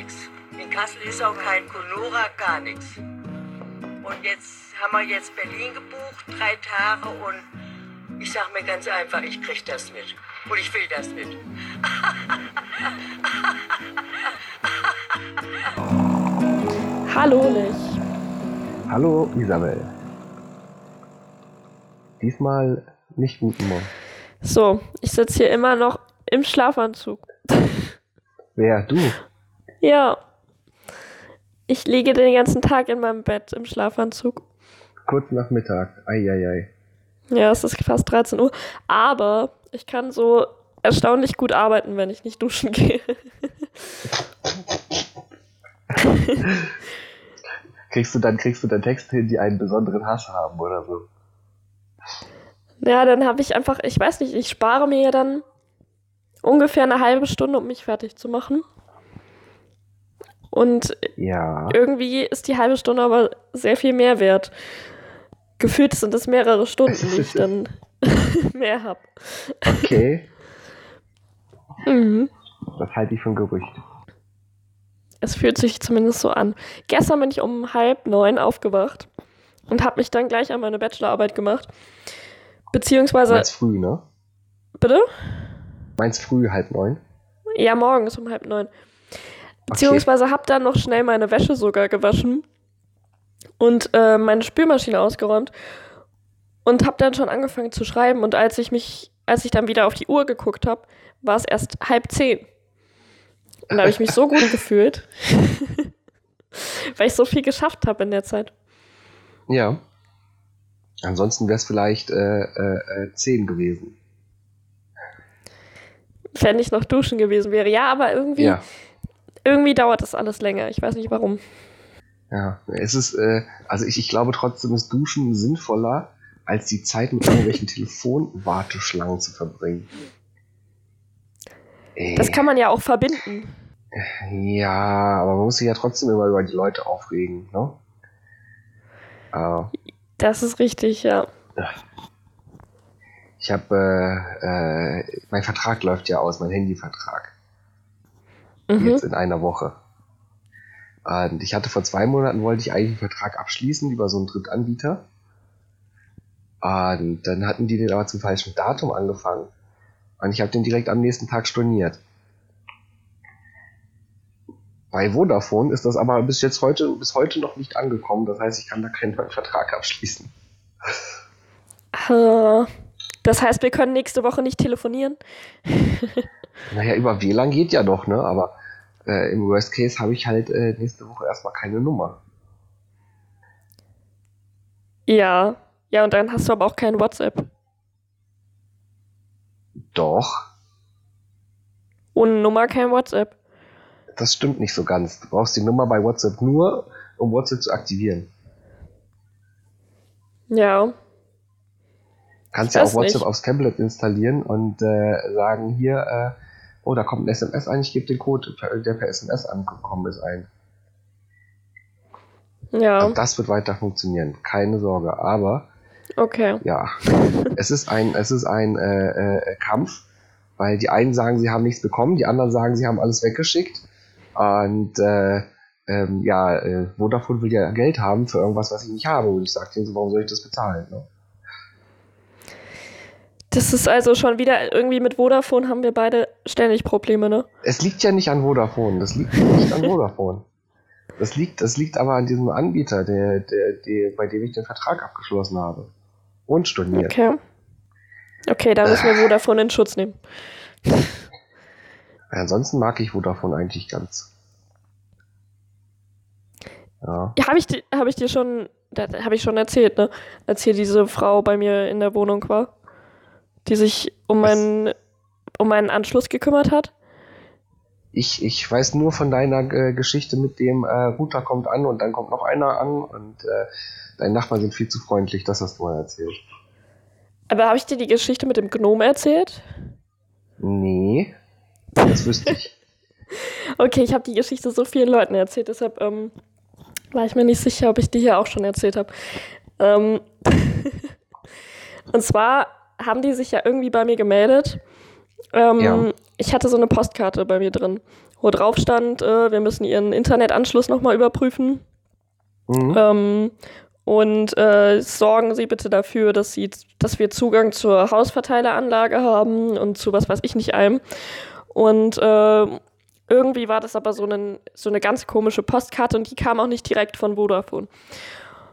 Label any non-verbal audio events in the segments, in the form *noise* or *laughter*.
nichts. In Kassel ist auch kein Conora, gar nichts. Und jetzt haben wir jetzt Berlin gebucht, drei Tage und ich sag mir ganz einfach, ich krieg das mit. Und ich will das mit. *laughs* Hallo Lich. Hallo Isabel. Diesmal nicht guten Morgen. So, ich sitze hier immer noch im Schlafanzug. Wer? Du? Ja. Ich liege den ganzen Tag in meinem Bett im Schlafanzug. Kurz nach Mittag. Eieiei. Ja, es ist fast 13 Uhr. Aber ich kann so erstaunlich gut arbeiten, wenn ich nicht duschen *laughs* gehe. kriegst du dann kriegst du dann Texte hin, die einen besonderen Hass haben oder so? Ja, dann habe ich einfach, ich weiß nicht, ich spare mir ja dann ungefähr eine halbe Stunde, um mich fertig zu machen. Und Ja. irgendwie ist die halbe Stunde aber sehr viel mehr wert. Gefühlt sind es mehrere Stunden, die ich dann *laughs* mehr habe. Okay. *laughs* Mhm. Das halte ich für ein Gerücht. Es fühlt sich zumindest so an. Gestern bin ich um halb neun aufgewacht und habe mich dann gleich an meine Bachelorarbeit gemacht. Beziehungsweise, Meinst früh, ne? bitte? Meinst früh halb neun? Ja, morgens um halb neun. Beziehungsweise habe dann noch schnell meine Wäsche sogar gewaschen und äh, meine Spülmaschine ausgeräumt und habe dann schon angefangen zu schreiben. Und als ich mich, als ich dann wieder auf die Uhr geguckt habe, war es erst halb zehn. Und da habe ich mich so gut *laughs* gefühlt, weil ich so viel geschafft habe in der Zeit. Ja. Ansonsten wäre es vielleicht äh, äh, äh, zehn gewesen. Wenn ich noch duschen gewesen wäre. Ja, aber irgendwie, Ja. Irgendwie dauert das alles länger. Ich weiß nicht warum. Ja. Es ist, äh, also ich, ich glaube trotzdem ist Duschen sinnvoller, als die Zeit mit irgendwelchen *laughs* Telefonwarteschlangen zu verbringen. Das kann man ja auch verbinden. Ja, aber man muss sich ja trotzdem immer über die Leute aufregen, ne? Äh, Das ist richtig, ja. ich habe, äh, äh, mein Vertrag läuft ja aus, mein Handyvertrag. Mhm. Jetzt in einer Woche. Und ich hatte vor zwei Monaten, wollte ich eigentlich einen Vertrag abschließen über so einen Drittanbieter. Und dann hatten die den aber zum falschen Datum angefangen. Und ich habe den direkt am nächsten Tag storniert. Bei Vodafone ist das aber bis jetzt heute, bis heute noch nicht angekommen. Das heißt, ich kann da keinen neuen Vertrag abschließen. Äh, Das heißt, wir können nächste Woche nicht telefonieren. *laughs* Naja, über WLAN geht ja doch, ne? Aber äh, im Worst Case habe ich halt äh, nächste Woche erstmal keine Nummer. Ja. Ja, und dann hast du aber auch kein WhatsApp. Doch, Ohne Nummer kein WhatsApp. das stimmt nicht so ganz. Du brauchst die Nummer bei WhatsApp nur, um WhatsApp zu aktivieren. Ja. Kannst ja auch WhatsApp nicht. aufs Tablet installieren und äh, sagen hier, äh, oh, da kommt ein SMS ein, ich gebe den Code, der per SMS angekommen ist, ein. Ja. Und das wird weiter funktionieren, keine Sorge. Aber Okay. ja, es ist ein, es ist ein äh, äh, Kampf, weil die einen sagen, sie haben nichts bekommen, die anderen sagen, sie haben alles weggeschickt. Und äh, ähm, ja, äh, Vodafone will ja Geld haben für irgendwas, was ich nicht habe. Und ich sage denen so, warum soll ich das bezahlen? Ne? Das ist also schon wieder irgendwie mit Vodafone haben wir beide ständig Probleme, ne? Es liegt ja nicht an Vodafone, das liegt nicht an Vodafone. Das liegt, das liegt aber an diesem Anbieter, der, der, der, bei dem ich den Vertrag abgeschlossen habe. Und storniert. Okay. Okay, da müssen wir Vodafone in Schutz nehmen. Ansonsten mag ich Vodafone eigentlich ganz. Ja. Ja, habe ich, hab ich dir schon, habe ich schon erzählt, ne? Als hier diese Frau bei mir in der Wohnung war, die sich um meinen, um meinen Anschluss gekümmert hat. Ich, ich weiß nur von deiner äh, Geschichte mit dem äh, Router kommt an und dann kommt noch einer an und äh, deine Nachbarn sind viel zu freundlich, das hast du mal erzählt. Aber habe ich dir die Geschichte mit dem Gnom erzählt? Nee, das wüsste ich. *laughs* *laughs* Okay, ich habe die Geschichte so vielen Leuten erzählt, deshalb ähm, war ich mir nicht sicher, ob ich die hier auch schon erzählt habe. Ähm, *laughs* und zwar haben die sich ja irgendwie bei mir gemeldet, Ähm, ja. Ich hatte so eine Postkarte bei mir drin, wo drauf stand, äh, wir müssen ihren Internetanschluss nochmal überprüfen. Mhm. Ähm, und äh, sorgen Sie bitte dafür, dass, Sie, dass wir Zugang zur Hausverteileranlage haben und zu was weiß ich nicht allem. Und äh, irgendwie war das aber so, einen, so eine ganz komische Postkarte und die kam auch nicht direkt von Vodafone.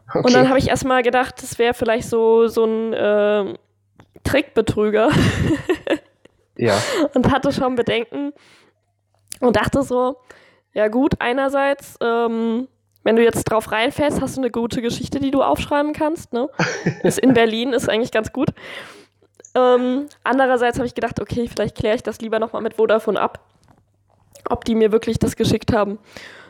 Okay. Und dann habe ich erstmal gedacht, das wäre vielleicht so, so ein äh, Trickbetrüger. *laughs* ja. Und hatte schon Bedenken und dachte so, ja gut, einerseits, ähm, wenn du jetzt drauf reinfällst, hast du eine gute Geschichte, die du aufschreiben kannst. Ne? *laughs* ist in Berlin ist eigentlich ganz gut. Ähm, andererseits habe ich gedacht, okay, vielleicht kläre ich das lieber nochmal mit Vodafone ab ob die mir wirklich das geschickt haben.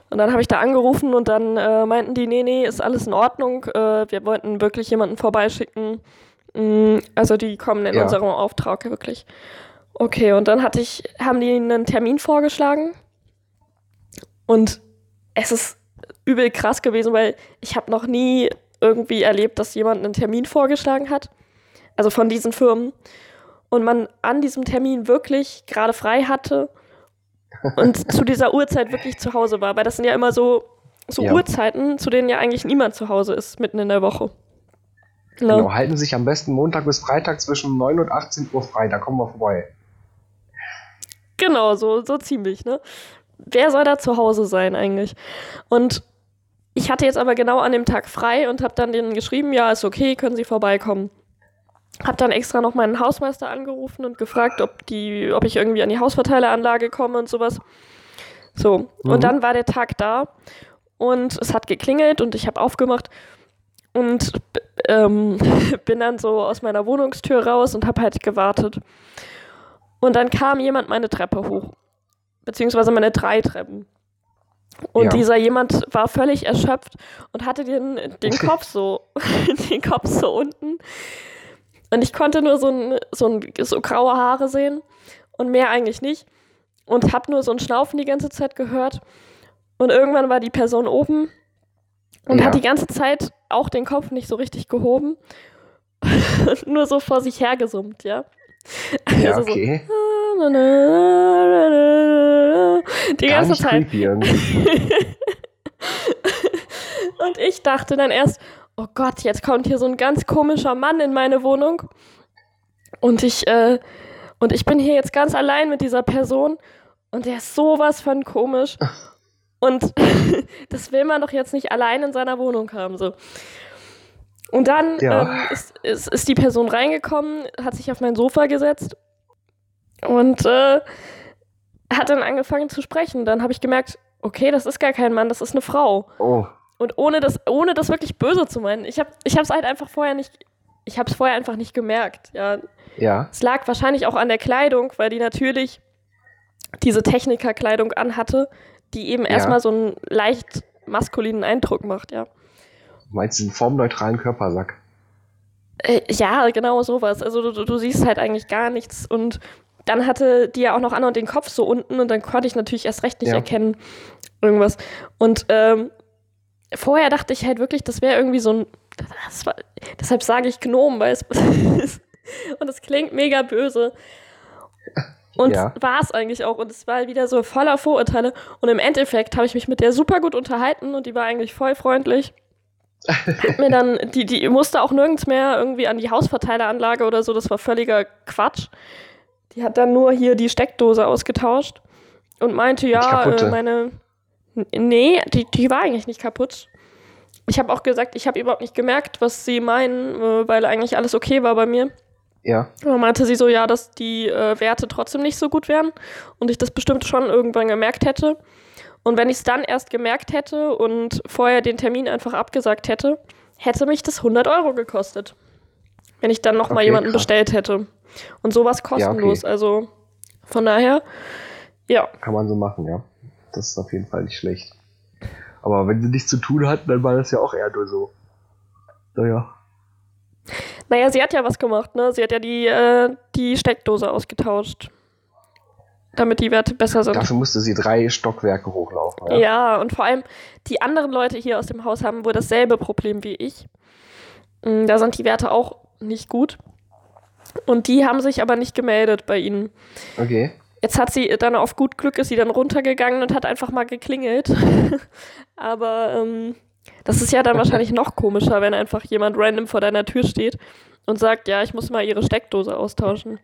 Und dann habe ich da angerufen und dann äh, meinten die, nee, nee, ist alles in Ordnung. Äh, wir wollten wirklich jemanden vorbeischicken. Mm, also die kommen in ja. unserem Auftrag wirklich. Okay, und dann hatte ich, haben die einen Termin vorgeschlagen. Und es ist übel krass gewesen, weil ich habe noch nie irgendwie erlebt, dass jemand einen Termin vorgeschlagen hat. Also von diesen Firmen. Und man an diesem Termin wirklich gerade frei hatte *laughs* und zu dieser Uhrzeit wirklich zu Hause war. Weil das sind ja immer so, so ja. Uhrzeiten, zu denen ja eigentlich niemand zu Hause ist, mitten in der Woche. Ja. Genau, halten sich am besten Montag bis Freitag zwischen 9 und 18 Uhr frei, da kommen wir vorbei. Genau, so, so ziemlich, ne? Wer soll da zu Hause sein eigentlich? Und ich hatte jetzt aber genau an dem Tag frei und habe dann denen geschrieben, ja, ist okay, können Sie vorbeikommen. Hab dann extra noch meinen Hausmeister angerufen und gefragt, ob, die, ob ich irgendwie an die Hausverteileranlage komme und sowas. So, mhm. und dann war der Tag da und es hat geklingelt und ich habe aufgemacht und ähm, *laughs* bin dann so aus meiner Wohnungstür raus und habe halt gewartet. Und dann kam jemand meine Treppe hoch, beziehungsweise meine drei Treppen. Und ja. dieser jemand war völlig erschöpft und hatte den, den *laughs* Kopf so, *laughs* den Kopf so unten und ich konnte nur so, ein, so, ein, so graue Haare sehen und mehr eigentlich nicht. Und habe nur so ein Schnaufen die ganze Zeit gehört. Und irgendwann war die Person oben und ja. hat die ganze Zeit auch den Kopf nicht so richtig gehoben. *laughs* nur so vor sich hergesummt, ja. Ja, also okay. So, die ganze Zeit. *laughs* und ich dachte dann erst, oh Gott, jetzt kommt hier so ein ganz komischer Mann in meine Wohnung. Und ich, äh, und ich bin hier jetzt ganz allein mit dieser Person und der ist sowas von komisch. *laughs* Und *laughs* das will man doch jetzt nicht allein in seiner Wohnung haben. So. Und dann ja. ähm, ist, ist, ist, die Person reingekommen, hat sich auf mein Sofa gesetzt und äh, hat dann angefangen zu sprechen. Dann habe ich gemerkt, okay, das ist gar kein Mann, das ist eine Frau. Oh. Und ohne das, ohne das wirklich böse zu meinen. Ich habe ich es halt einfach vorher nicht, ich habe es vorher einfach nicht gemerkt. Ja. ja. Es lag wahrscheinlich auch an der Kleidung, weil die natürlich diese Technikerkleidung anhatte, die eben ja. erstmal so einen leicht maskulinen Eindruck macht, ja. Du meinst diesen formneutralen Körpersack? Äh, ja, genau sowas. Also du, du siehst halt eigentlich gar nichts und dann hatte die ja auch noch an und den Kopf so unten und dann konnte ich natürlich erst recht nicht ja. erkennen, irgendwas. Und ähm, vorher dachte ich halt wirklich, das wäre irgendwie so ein. War, deshalb sage ich Gnom, weil es. *laughs* und es klingt mega böse. Und ja. war es eigentlich auch. Und es war wieder so voller Vorurteile. Und im Endeffekt habe ich mich mit der super gut unterhalten und die war eigentlich voll freundlich. Hat mir dann, die, die musste auch nirgends mehr irgendwie an die Hausverteileranlage oder so, das war völliger Quatsch. Die hat dann nur hier die Steckdose ausgetauscht und meinte, ja, äh, meine, Nee, die, die war eigentlich nicht kaputt. Ich habe auch gesagt, ich habe überhaupt nicht gemerkt, was sie meinen, äh, weil eigentlich alles okay war bei mir. Ja. dann meinte sie so, ja, dass die äh, Werte trotzdem nicht so gut wären und ich das bestimmt schon irgendwann gemerkt hätte. Und wenn ich es dann erst gemerkt hätte und vorher den Termin einfach abgesagt hätte, hätte mich das 100 Euro gekostet. Wenn ich dann nochmal okay, jemanden krass. bestellt hätte. Und sowas kostenlos. Ja, okay. Also von daher, ja. Kann man so machen, ja. Das ist auf jeden Fall nicht schlecht. Aber wenn sie nichts zu tun hatten, dann war das ja auch eher nur so. Naja. Naja, sie hat ja was gemacht, ne? Sie hat ja die, äh, die Steckdose ausgetauscht. Damit die Werte besser sind. Dafür musste sie drei Stockwerke hochlaufen. Ja, ja und vor allem die anderen Leute hier aus dem Haus haben wohl dasselbe Problem wie ich. Mm, da sind die Werte auch nicht gut. Und die haben sich aber nicht gemeldet bei ihnen. Okay. Jetzt hat sie dann auf gut Glück ist sie dann runtergegangen und hat einfach mal geklingelt. *laughs* aber ähm, das ist ja dann *laughs* wahrscheinlich noch komischer, wenn einfach jemand random vor deiner Tür steht und sagt, ja, ich muss mal ihre Steckdose austauschen.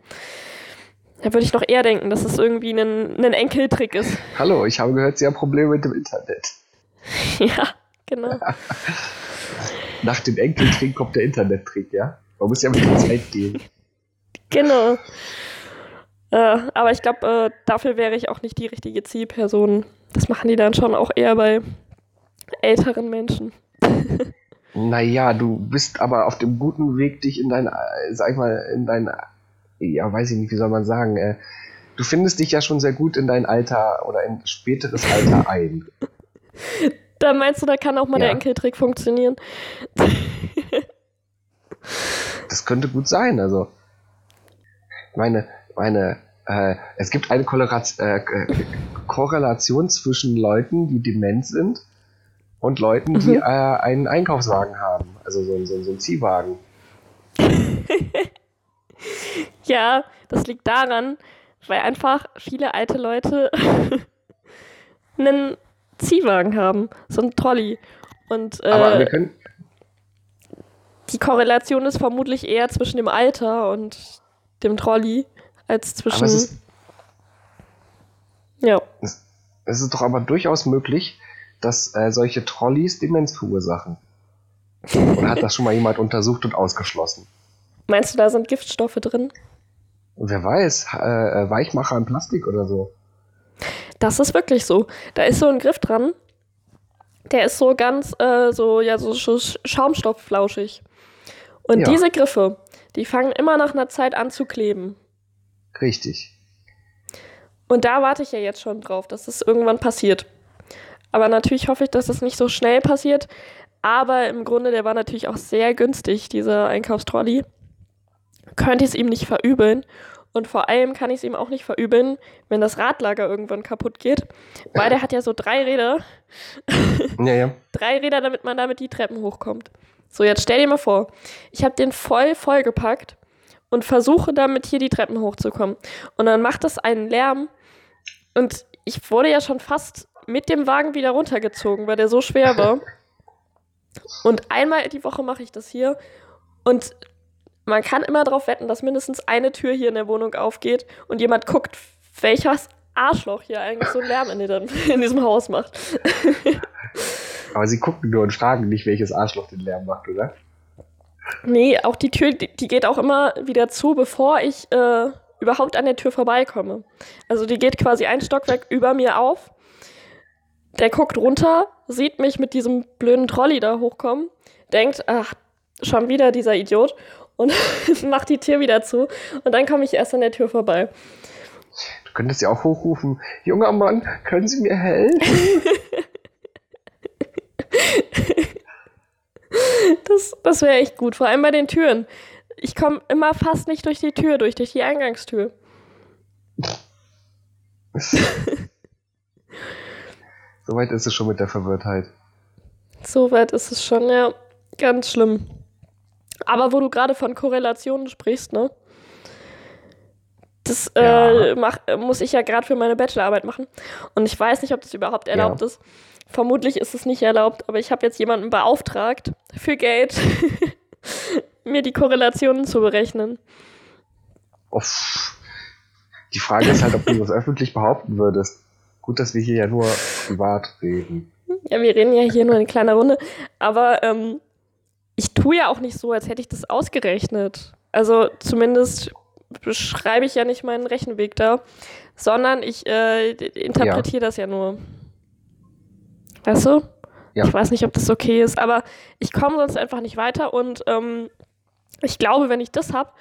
Da würde ich noch eher denken, dass es irgendwie ein, ein Enkeltrick ist. Hallo, ich habe gehört, Sie haben Probleme mit dem Internet. *laughs* ja, genau. *laughs* Nach dem Enkeltrick kommt der Internettrick, ja? Man muss ja mit der Zeit gehen. Genau. Äh, aber ich glaube, äh, dafür wäre ich auch nicht die richtige Zielperson. Das machen die dann schon auch eher bei älteren Menschen. naja, du bist aber auf dem guten Weg, dich in dein, sag ich mal, in dein, ja, weiß ich nicht, wie soll man sagen, äh, du findest dich ja schon sehr gut in dein Alter oder in späteres Alter *laughs* ein. Da meinst du, da kann auch mal ja. der Enkeltrick funktionieren? das könnte gut sein, also. Meine, meine, äh, es gibt eine äh, Korrelation zwischen Leuten, die dement sind und Leuten, die mhm. äh, einen Einkaufswagen haben. Also so, so, so einen Ziehwagen. *laughs* ja, das liegt daran, weil einfach viele alte Leute *laughs* einen Ziehwagen haben, so einen Trolley. Und äh, die Korrelation ist vermutlich eher zwischen dem Alter und dem Trolley als zwischen. Ist, ja. Es, es, ist doch aber durchaus möglich, dass äh, solche Trolleys Demenz verursachen. Oder hat das schon mal jemand untersucht und ausgeschlossen? Meinst du, da sind Giftstoffe drin? Wer weiß, äh, äh, Weichmacher in Plastik oder so. Das ist wirklich so. Da ist so ein Griff dran. Der ist so ganz, äh, so, ja, so schaumstoffflauschig. Und ja. diese Griffe, die fangen immer nach einer Zeit an zu kleben. Richtig. Und da warte ich ja jetzt schon drauf, dass das irgendwann passiert. Aber natürlich hoffe ich, dass das nicht so schnell passiert. Aber im Grunde, der war natürlich auch sehr günstig, dieser Einkaufstrolley. Könnte ich es ihm nicht verübeln. Und vor allem kann ich es ihm auch nicht verübeln, wenn das Radlager irgendwann kaputt geht. Weil der hat ja so drei Räder. Ja, ja. *laughs* drei Räder, damit man damit die Treppen hochkommt. So, jetzt stell dir mal vor, ich habe den voll vollgepackt und versuche damit hier die Treppen hochzukommen. Und dann macht das einen Lärm. Und ich wurde ja schon fast mit dem Wagen wieder runtergezogen, weil der so schwer war. *laughs* Und einmal die Woche mache ich das hier. Und man kann immer darauf wetten, dass mindestens eine Tür hier in der Wohnung aufgeht und jemand guckt, welches Arschloch hier eigentlich so einen Lärm in, den, *laughs* in diesem Haus macht. *laughs* Aber sie gucken nur und fragen nicht, welches Arschloch den Lärm macht, oder? Nee, auch die Tür, die, die geht auch immer wieder zu, bevor ich äh, überhaupt an der Tür vorbeikomme. Also die geht quasi ein Stockwerk über mir auf. Der guckt runter, sieht mich mit diesem blöden Trolley da hochkommen, denkt, ach, schon wieder dieser Idiot und *laughs* macht die Tür wieder zu und dann komme ich erst an der Tür vorbei. Du könntest ja auch hochrufen, junger Mann, können Sie mir helfen? *laughs* Das, das wäre echt gut, vor allem bei den Türen. Ich komme immer fast nicht durch die Tür, durch, durch die Eingangstür. *laughs* Soweit ist es schon mit der Verwirrtheit. Soweit ist es schon, ja. Ganz schlimm. Aber wo du gerade von Korrelationen sprichst, ne? Das äh, ja. mach, muss ich ja gerade für meine Bachelorarbeit machen. Und ich weiß nicht, ob das überhaupt erlaubt ja. ist. Vermutlich ist es nicht erlaubt, aber ich habe jetzt jemanden beauftragt, für Geld *laughs* mir die Korrelationen zu berechnen. Uff. Die Frage ist halt, ob du das *laughs* öffentlich behaupten würdest. Gut, dass wir hier ja nur privat reden. Ja, wir reden ja hier nur in kleiner Runde. Aber ähm, ich tue ja auch nicht so, als hätte ich das ausgerechnet. Also zumindest beschreibe ich ja nicht meinen Rechenweg da, sondern ich äh, interpretiere ja. das ja nur. Weißt du? Ja. Ich weiß nicht, ob das okay ist, aber ich komme sonst einfach nicht weiter und ähm, ich glaube, wenn ich das habe,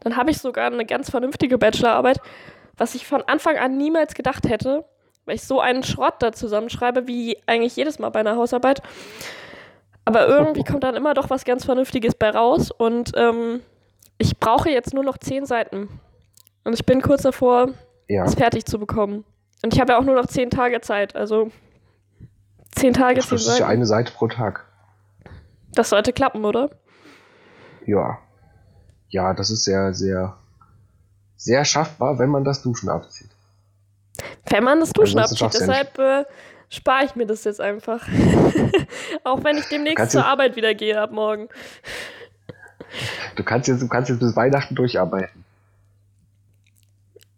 dann habe ich sogar eine ganz vernünftige Bachelorarbeit, was ich von Anfang an niemals gedacht hätte, weil ich so einen Schrott da zusammenschreibe, wie eigentlich jedes Mal bei einer Hausarbeit. Aber irgendwie kommt dann immer doch was ganz Vernünftiges bei raus und ähm, ich brauche jetzt nur noch zehn Seiten. Und ich bin kurz davor, ja. es fertig zu bekommen. Und ich habe ja auch nur noch zehn Tage Zeit, also Zehn Tage, zehn Seiten. Das ist ja eine Seite pro Tag. Das sollte klappen, oder? Ja. ja, das ist sehr, sehr, sehr schaffbar, wenn man das Duschen abzieht. Wenn man das Duschen abzieht, deshalb äh, spare ich mir das jetzt einfach. *laughs* Auch wenn ich demnächst zur Arbeit wieder gehe ab morgen. Du kannst jetzt, du kannst jetzt bis Weihnachten durcharbeiten.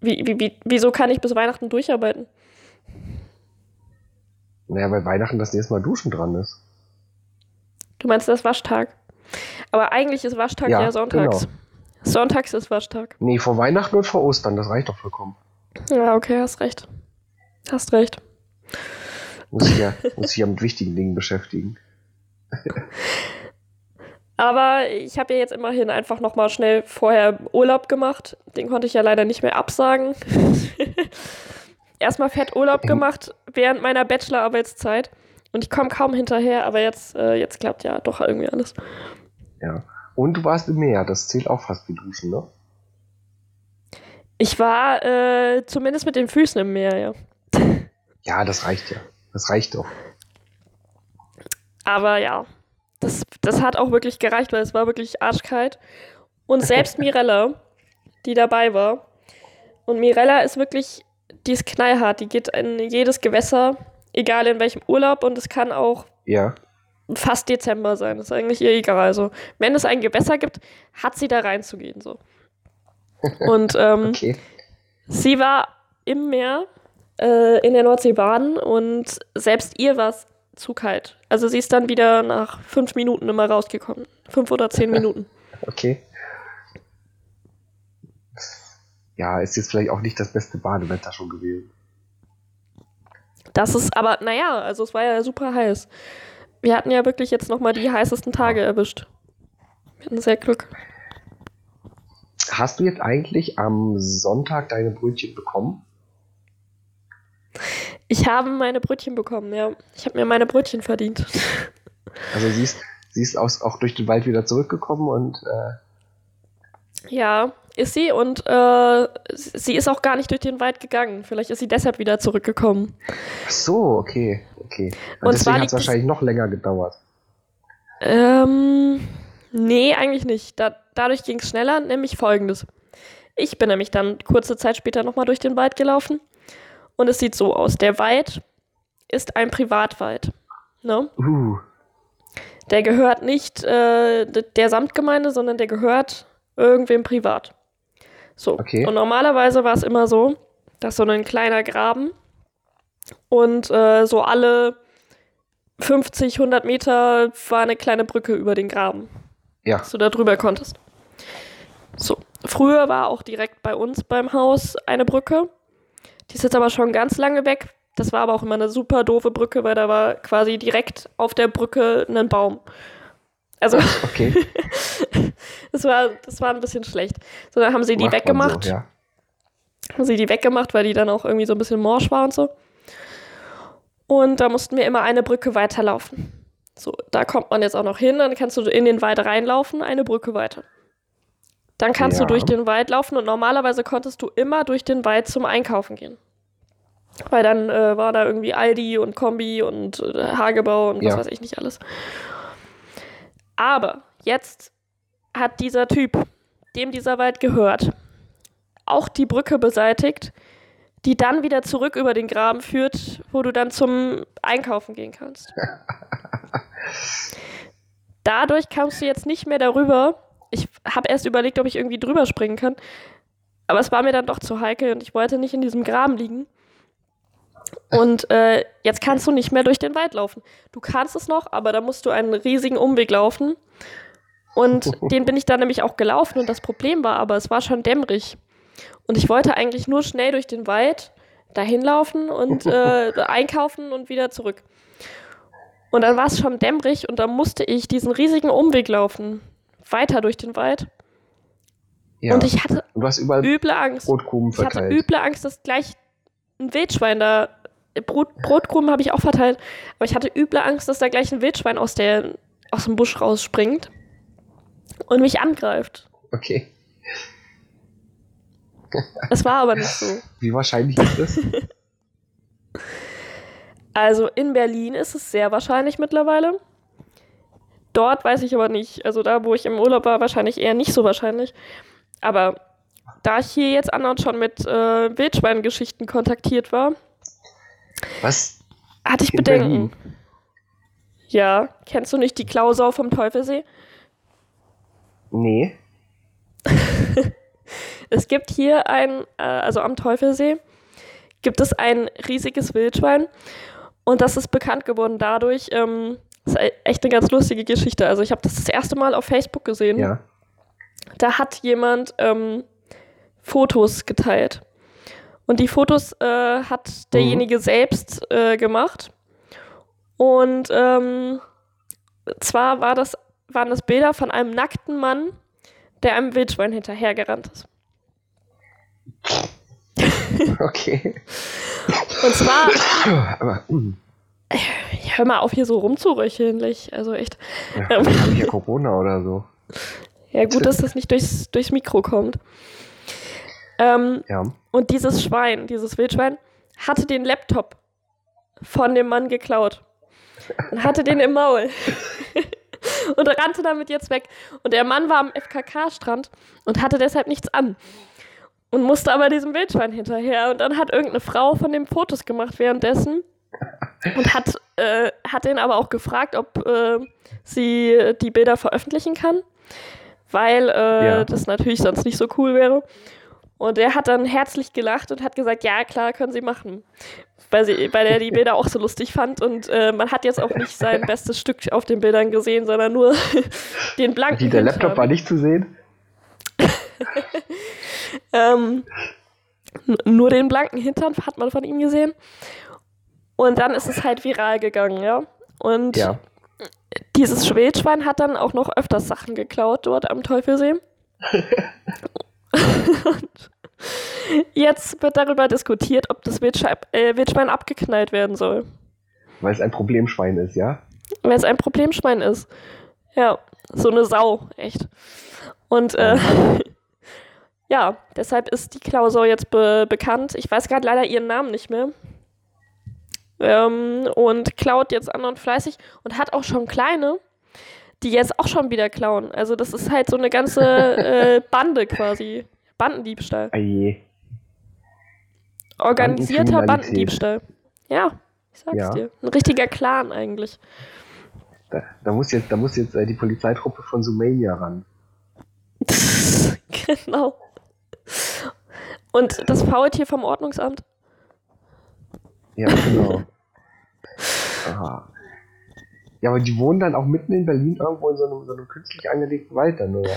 Wie, wie, wie, wieso kann ich bis Weihnachten durcharbeiten? Naja, weil Weihnachten das nächste Mal Duschen dran ist. Du meinst das Waschtag? Aber eigentlich ist Waschtag ja, ja sonntags. Genau. Sonntags ist Waschtag. Nee, vor Weihnachten und vor Ostern, das reicht doch vollkommen. Ja, okay, hast recht. Hast recht. Muss ich ja, muss ich ja mit wichtigen Dingen beschäftigen. Aber ich habe ja jetzt immerhin einfach nochmal schnell vorher Urlaub gemacht. Den konnte ich ja leider nicht mehr absagen. *laughs* Erstmal fett Urlaub gemacht während meiner Bachelorarbeitszeit. Und ich komme kaum hinterher, aber jetzt, äh, jetzt klappt ja doch irgendwie alles. Ja. Und du warst im Meer, das zählt auch fast wie Duschen, ne? Ich war äh, zumindest mit den Füßen im Meer, ja. *laughs* Ja, das reicht ja. Das reicht doch. Aber ja, das, das hat auch wirklich gereicht, weil es war wirklich arschkalt. Und selbst *laughs* Mirella, die dabei war, und Mirella ist wirklich, die ist knallhart, die geht in jedes Gewässer, egal in welchem Urlaub, und es kann auch ja. fast Dezember sein. Das ist eigentlich ihr egal. Also, wenn es ein Gewässer gibt, hat sie da reinzugehen. So. Und ähm, okay. sie war im Meer äh, in der Nordsee baden und selbst ihr war es zu kalt. Also sie ist dann wieder nach fünf Minuten immer rausgekommen. Fünf oder zehn *laughs* Minuten. okay. Ja, ist jetzt vielleicht auch nicht das beste Badewetter schon gewesen. Das ist aber, naja, also es war ja super heiß. Wir hatten ja wirklich jetzt nochmal die heißesten Tage erwischt. Wir hatten sehr Glück. Hast du jetzt eigentlich am Sonntag deine Brötchen bekommen? Ich habe meine Brötchen bekommen, ja. Ich habe mir meine Brötchen verdient. *laughs* Also sie ist, sie ist aus, auch durch den Wald wieder zurückgekommen und äh Ja, ist sie und äh, sie ist auch gar nicht durch den Wald gegangen. Vielleicht ist sie deshalb wieder zurückgekommen. Ach so, okay, okay. Und, und deswegen hat es wahrscheinlich noch länger gedauert. Ähm, nee, eigentlich nicht. Da, dadurch ging es schneller, nämlich folgendes. Ich bin nämlich dann kurze Zeit später nochmal durch den Wald gelaufen und es sieht so aus. Der Wald ist ein Privatwald. Ne? Uh. Der gehört nicht äh, der Samtgemeinde, sondern der gehört irgendwem privat. So. Okay. Und normalerweise war es immer so, dass so ein kleiner Graben und äh, so alle 50, 100 Meter war eine kleine Brücke über den Graben. Ja. Dass du da drüber konntest. So. Früher war auch direkt bei uns beim Haus eine Brücke. Die ist jetzt aber schon ganz lange weg. Das war aber auch immer eine super doofe Brücke, weil da war quasi direkt auf der Brücke ein Baum. Also, okay. *laughs* das, war, das war ein bisschen schlecht. So, dann haben sie die Macht weggemacht. So, ja. Haben sie die weggemacht, weil die dann auch irgendwie so ein bisschen morsch war und so. Und da mussten wir immer eine Brücke weiterlaufen. So, da kommt man jetzt auch noch hin, dann kannst du in den Wald reinlaufen, eine Brücke weiter. Dann kannst ja. du durch den Wald laufen und normalerweise konntest du immer durch den Wald zum Einkaufen gehen. Weil dann äh, war da irgendwie Aldi und Kombi und äh, Hagebau und was ja. weiß ich nicht alles. Aber jetzt hat dieser Typ, dem dieser Wald gehört, auch die Brücke beseitigt, die dann wieder zurück über den Graben führt, wo du dann zum Einkaufen gehen kannst. *laughs* Dadurch kamst du jetzt nicht mehr darüber, ich habe erst überlegt, ob ich irgendwie drüber springen kann. Aber es war mir dann doch zu heikel und ich wollte nicht in diesem Graben liegen. Und äh, jetzt kannst du nicht mehr durch den Wald laufen. Du kannst es noch, aber da musst du einen riesigen Umweg laufen. Und *laughs* den bin ich dann nämlich auch gelaufen. Und das Problem war aber, es war schon dämmerig. Und ich wollte eigentlich nur schnell durch den Wald dahin laufen und *laughs* äh, einkaufen und wieder zurück. Und dann war es schon dämmerig und dann musste ich diesen riesigen Umweg laufen weiter durch den Wald. Ja. Und ich hatte üble Angst. Brotkrumen verteilt. Ich hatte üble Angst, dass gleich ein Wildschwein da. Brot, Brotkrumen habe ich auch verteilt, aber ich hatte üble Angst, dass da gleich ein Wildschwein aus, der, aus dem Busch rausspringt und mich angreift. Okay. Es war aber nicht so. Wie wahrscheinlich ist das? *laughs* Also in Berlin ist es sehr wahrscheinlich mittlerweile. dort weiß ich aber nicht. Also da, wo ich im Urlaub war, wahrscheinlich eher nicht so wahrscheinlich. Aber da ich hier jetzt andauernd schon mit äh, Wildschweingeschichten kontaktiert war, Was? hatte ich In Bedenken. Ja, kennst du nicht die Klausau vom Teufelsee? Nee. *laughs* Es gibt hier ein, äh, also am Teufelsee, gibt es ein riesiges Wildschwein und das ist bekannt geworden dadurch, ähm, das ist e- echt eine ganz lustige Geschichte. Also ich habe das das erste Mal auf Facebook gesehen. Ja. Da hat jemand ähm, Fotos geteilt. Und die Fotos äh, hat derjenige selbst äh, gemacht. Und ähm, zwar war das, waren das Bilder von einem nackten Mann, der einem Wildschwein hinterhergerannt ist. *laughs* Okay. *laughs* Und zwar, *coughs* Aber, mm, hör mal auf, hier so rumzuröcheln. Also echt. ja, habe ich ja Corona oder so. *laughs* Ja, gut, dass das nicht durchs, durchs Mikro kommt. Ähm, Ja. und dieses Schwein, dieses Wildschwein, hatte den Laptop von dem Mann geklaut. Und hatte den im Maul. *laughs* und rannte damit jetzt weg. Und der Mann war am FKK-Strand und hatte deshalb nichts an. Und musste aber diesem Wildschwein hinterher. Und dann hat irgendeine Frau von dem Fotos gemacht währenddessen. Und hat, äh, hat den aber auch gefragt, ob äh, sie die Bilder veröffentlichen kann. Weil äh, Ja. das natürlich sonst nicht so cool wäre. Und er hat dann herzlich gelacht und hat gesagt, ja, klar, können Sie machen. Weil, sie, weil er die *laughs* Bilder auch so lustig fand. Und äh, man hat jetzt auch nicht sein *laughs* bestes Stück auf den Bildern gesehen, sondern nur *laughs* den blanken Die, der. Laptop war nicht zu sehen. *laughs* Ähm, nur den blanken Hintern hat man von ihm gesehen. Und dann ist es halt viral gegangen, ja. Und Ja. dieses Wildschwein hat dann auch noch öfters Sachen geklaut dort am Teufelsee. *laughs* Und jetzt wird darüber diskutiert, ob das Wildschwein, äh, Wildschwein abgeknallt werden soll. Weil es ein Problemschwein ist, ja? Weil es ein Problemschwein ist. Ja, so eine Sau, echt. Und äh, *laughs* ja, deshalb ist die Klausur jetzt be bekannt. Ich weiß gerade leider ihren Namen nicht mehr. Ähm, und klaut jetzt anderen fleißig und hat auch schon kleine, die jetzt auch schon wieder klauen. Also das ist halt so eine ganze äh, *laughs* Bande quasi. Bandendiebstahl. Aje. Organisierter. Bandendiebstahl. Ja, ich sag's Ja. dir. Ein richtiger Clan eigentlich. Da, da muss jetzt, da muss jetzt äh, die Polizeitruppe von Sumania ran. *laughs* genau. Und das Faultier vom Ordnungsamt? Ja, genau. Aha. Ja, aber die wohnen dann auch mitten in Berlin irgendwo in so einem, so einem künstlich angelegten Wald dann, oder?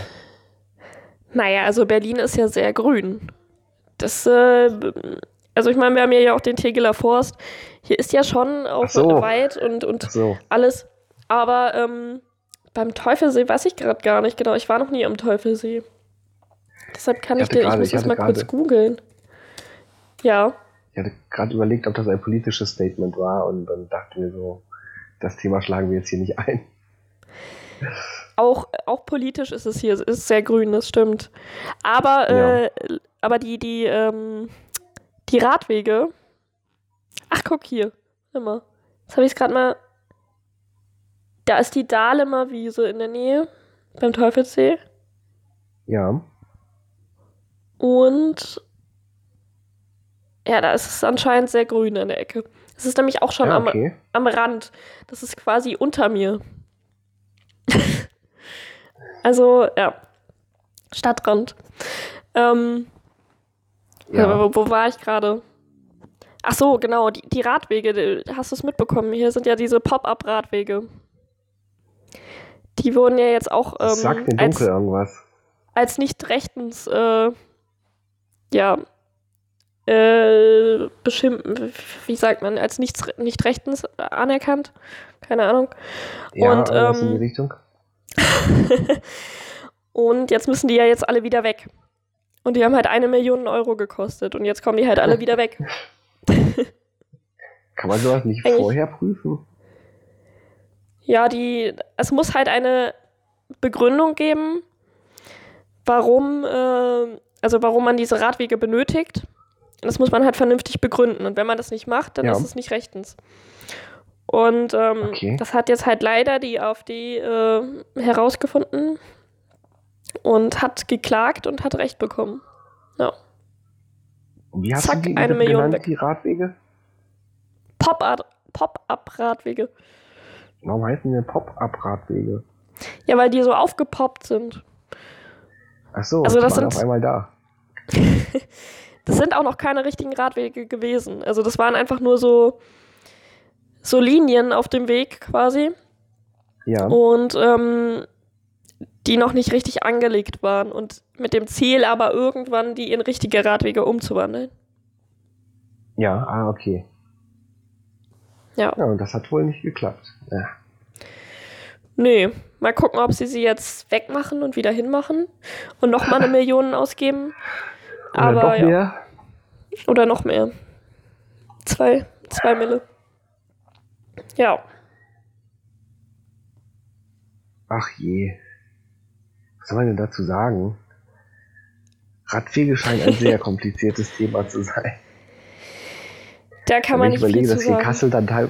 Naja, also Berlin ist ja sehr grün. Das, äh, also ich meine, wir haben ja auch den Tegeler Forst. Hier ist ja schon auch so. Wald und, und so. alles. Aber ähm, beim Teufelsee weiß ich gerade gar nicht genau. Ich war noch nie am Teufelsee. Deshalb kann Ich ich, dir, ich gerade- muss ich das mal kurz gerade- googeln. Ja, Ich hatte gerade überlegt, ob das ein politisches Statement war und dann dachte mir so, das Thema schlagen wir jetzt hier nicht ein. auch, auch politisch ist es hier, es ist sehr grün, das stimmt. Aber, Ja. äh, aber die, die, ähm, die Radwege. Ach, guck hier. Immer. Jetzt habe ich es gerade mal. Da ist die Dahlemer Wiese in der Nähe, beim Teufelssee. Ja. Und ja, da ist es anscheinend sehr grün in der Ecke. Es ist nämlich auch schon ja am, okay. am Rand. Das ist quasi unter mir. *laughs* also, ja. Stadtrand. Ähm, Ja. wo, wo war ich gerade? Ach so, genau, die, die Radwege, hast du es mitbekommen? Hier sind ja diese Pop-up-Radwege. Die wurden ja jetzt auch ähm, mir als, dunkel irgendwas. als nicht rechtens, äh, ja, äh, beschimpft, wie sagt man, als nichts, nicht rechtens anerkannt. Keine Ahnung. Ja, und, irgendwas in ähm, die Richtung. *laughs* Und jetzt müssen die ja jetzt alle wieder weg. Und die haben halt eine Million Euro gekostet. Und jetzt kommen die halt alle wieder weg. Kann man sowas nicht eigentlich- vorher prüfen? Ja, die, es muss halt eine Begründung geben, warum, äh, also warum man diese Radwege benötigt. Das muss man halt vernünftig begründen. Und wenn man das nicht macht, dann Ja. ist es nicht rechtens. Und ähm, Okay. das hat jetzt halt leider die AfD äh, herausgefunden und hat geklagt und hat Recht bekommen. Ja. Und wie hast Zack, die eine Million genannt, weg. die Radwege? Pop-Up- Pop-Up-Radwege. Warum heißen die denn Pop-Up-Radwege? Ja, weil die so aufgepoppt sind. Ach so, Also das sind- auf einmal da. *laughs* Das sind auch noch keine richtigen Radwege gewesen. Also das waren einfach nur so, so Linien auf dem Weg quasi. Ja. und ähm, die noch nicht richtig angelegt waren und mit dem Ziel aber irgendwann die in richtige Radwege umzuwandeln. Ja, ah, okay. Ja. Ja, und das hat wohl nicht geklappt. Ja. Nee, mal gucken, ob sie sie jetzt wegmachen und wieder hinmachen und nochmal eine *laughs* Million ausgeben. Oder Aber doch ja. mehr? Oder noch mehr. Zwei, zwei Mille. Ja. Ach je. Was soll man denn dazu sagen? Radwege scheint ein sehr *laughs* kompliziertes Thema zu sein. Da kann man ich nicht viel überlege, zu dass in sagen. Kassel dann teil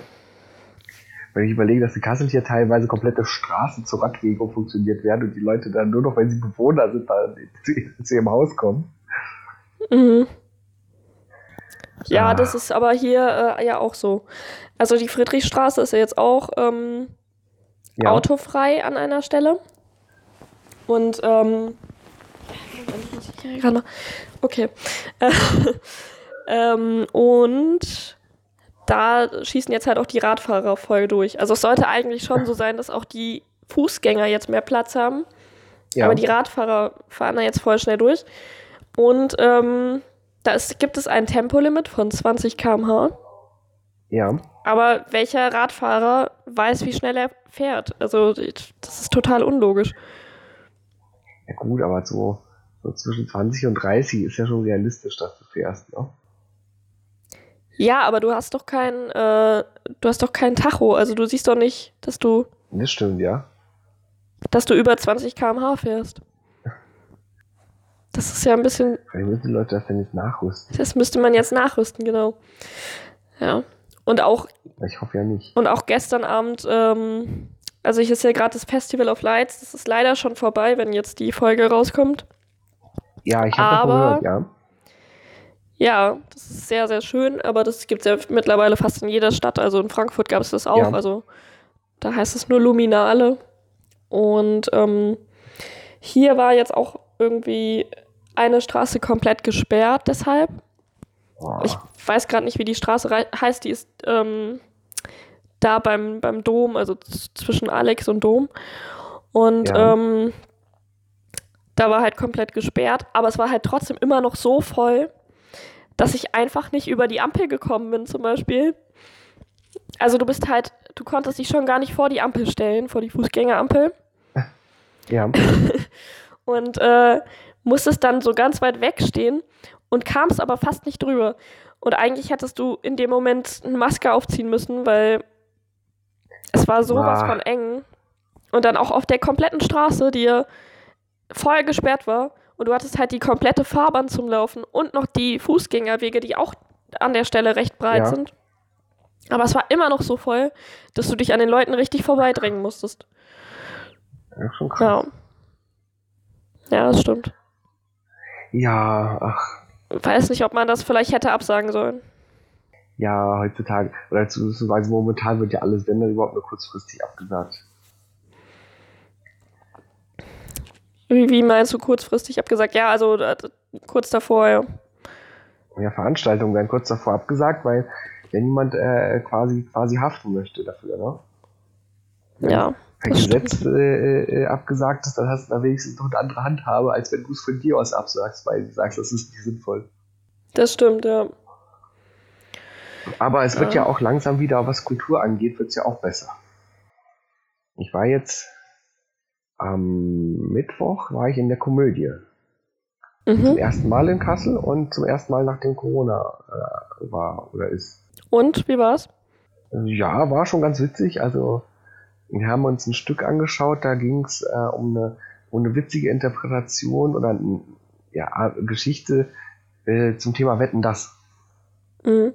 wenn ich überlege, dass in Kassel hier teilweise komplette Straßen zur Radwege funktioniert werden und die Leute dann nur noch, wenn sie Bewohner sind, da zu, zu ihrem Haus kommen. Mhm. Ja, Ah. das ist aber hier äh, ja auch so. Also die Friedrichstraße ist ja jetzt auch ähm, Ja. autofrei an einer Stelle. Und ähm, okay. Äh, *laughs* ähm, und da schießen jetzt halt auch die Radfahrer voll durch. Also es sollte eigentlich schon so sein, dass auch die Fußgänger jetzt mehr Platz haben. ja. Aber die Radfahrer fahren da jetzt voll schnell durch. Und ähm, da ist, gibt es ein Tempolimit von 20 km/h. ja. Aber welcher Radfahrer weiß, wie schnell er fährt? Also, das ist total unlogisch. Ja gut, aber so, so zwischen 20 und 30 ist ja schon realistisch, dass du fährst, ne? Ja, aber du hast doch kein, äh, du hast doch kein Tacho. Also du siehst doch nicht, dass du, Das stimmt, ja. dass du über 20 km/h fährst. Das ist ja ein bisschen, Vielleicht müssen die Leute das denn jetzt nachrüsten. das müsste man jetzt nachrüsten, genau. Ja. Und auch Ich hoffe ja nicht. Und auch gestern Abend, ähm, also ich ist ja gerade das Festival of Lights, das ist leider schon vorbei, wenn jetzt die Folge rauskommt. Ja, ich habe gehört, ja. Ja, das ist sehr, sehr schön, aber das gibt es ja mittlerweile fast in jeder Stadt. Also in Frankfurt gab es das auch. Ja. Also da heißt es nur Luminale. Und ähm, hier war jetzt auch irgendwie eine Straße komplett gesperrt deshalb. Ich weiß gerade nicht, wie die Straße heißt. Die ist ähm, da beim, beim Dom, also zwischen Alex und Dom. Und Ja. ähm, da war halt komplett gesperrt, aber es war halt trotzdem immer noch so voll, dass ich einfach nicht über die Ampel gekommen bin, zum Beispiel. Also du bist halt, du konntest dich schon gar nicht vor die Ampel stellen, vor die Fußgängerampel ja. *laughs* und äh, musstest dann so ganz weit wegstehen und kamst aber fast nicht drüber. Und eigentlich hättest du in dem Moment eine Maske aufziehen müssen, weil es war sowas Ah. von eng. Und dann auch auf der kompletten Straße, die ja voll gesperrt war. Und du hattest halt die komplette Fahrbahn zum Laufen und noch die Fußgängerwege, die auch an der Stelle recht breit Ja. sind. Aber es war immer noch so voll, dass du dich an den Leuten richtig vorbeidrängen musstest. ja schon krass. Ja. Ja, das stimmt. Ja, ach, Weiß nicht, ob man das vielleicht hätte absagen sollen. ja, heutzutage, oder beziehungsweise momentan wird ja alles, wenn dann überhaupt nur kurzfristig abgesagt. Wie, wie meinst du kurzfristig abgesagt? Ja, also äh, kurz davor, ja. Ja, Veranstaltungen werden kurz davor abgesagt, weil wenn jemand äh, quasi quasi haften möchte dafür, ne? Ja, das Gesetz äh, äh, abgesagt ist, dann hast du da wenigstens noch eine andere Handhabe, als wenn du es von dir aus absagst, weil du sagst, das ist nicht sinnvoll. das stimmt, ja. Aber es wird Ja. ja auch langsam wieder, was Kultur angeht, wird es ja auch besser. Ich war jetzt am Mittwoch war ich in der Komödie. Zum Mhm. ersten Mal in Kassel und zum ersten Mal nachdem Corona äh, war oder ist. Und, wie war's? Ja, war schon ganz witzig. Also, wir haben uns ein Stück angeschaut, da ging es äh, um, eine, um eine witzige Interpretation oder ja, Geschichte äh, zum Thema Wetten das. Mhm.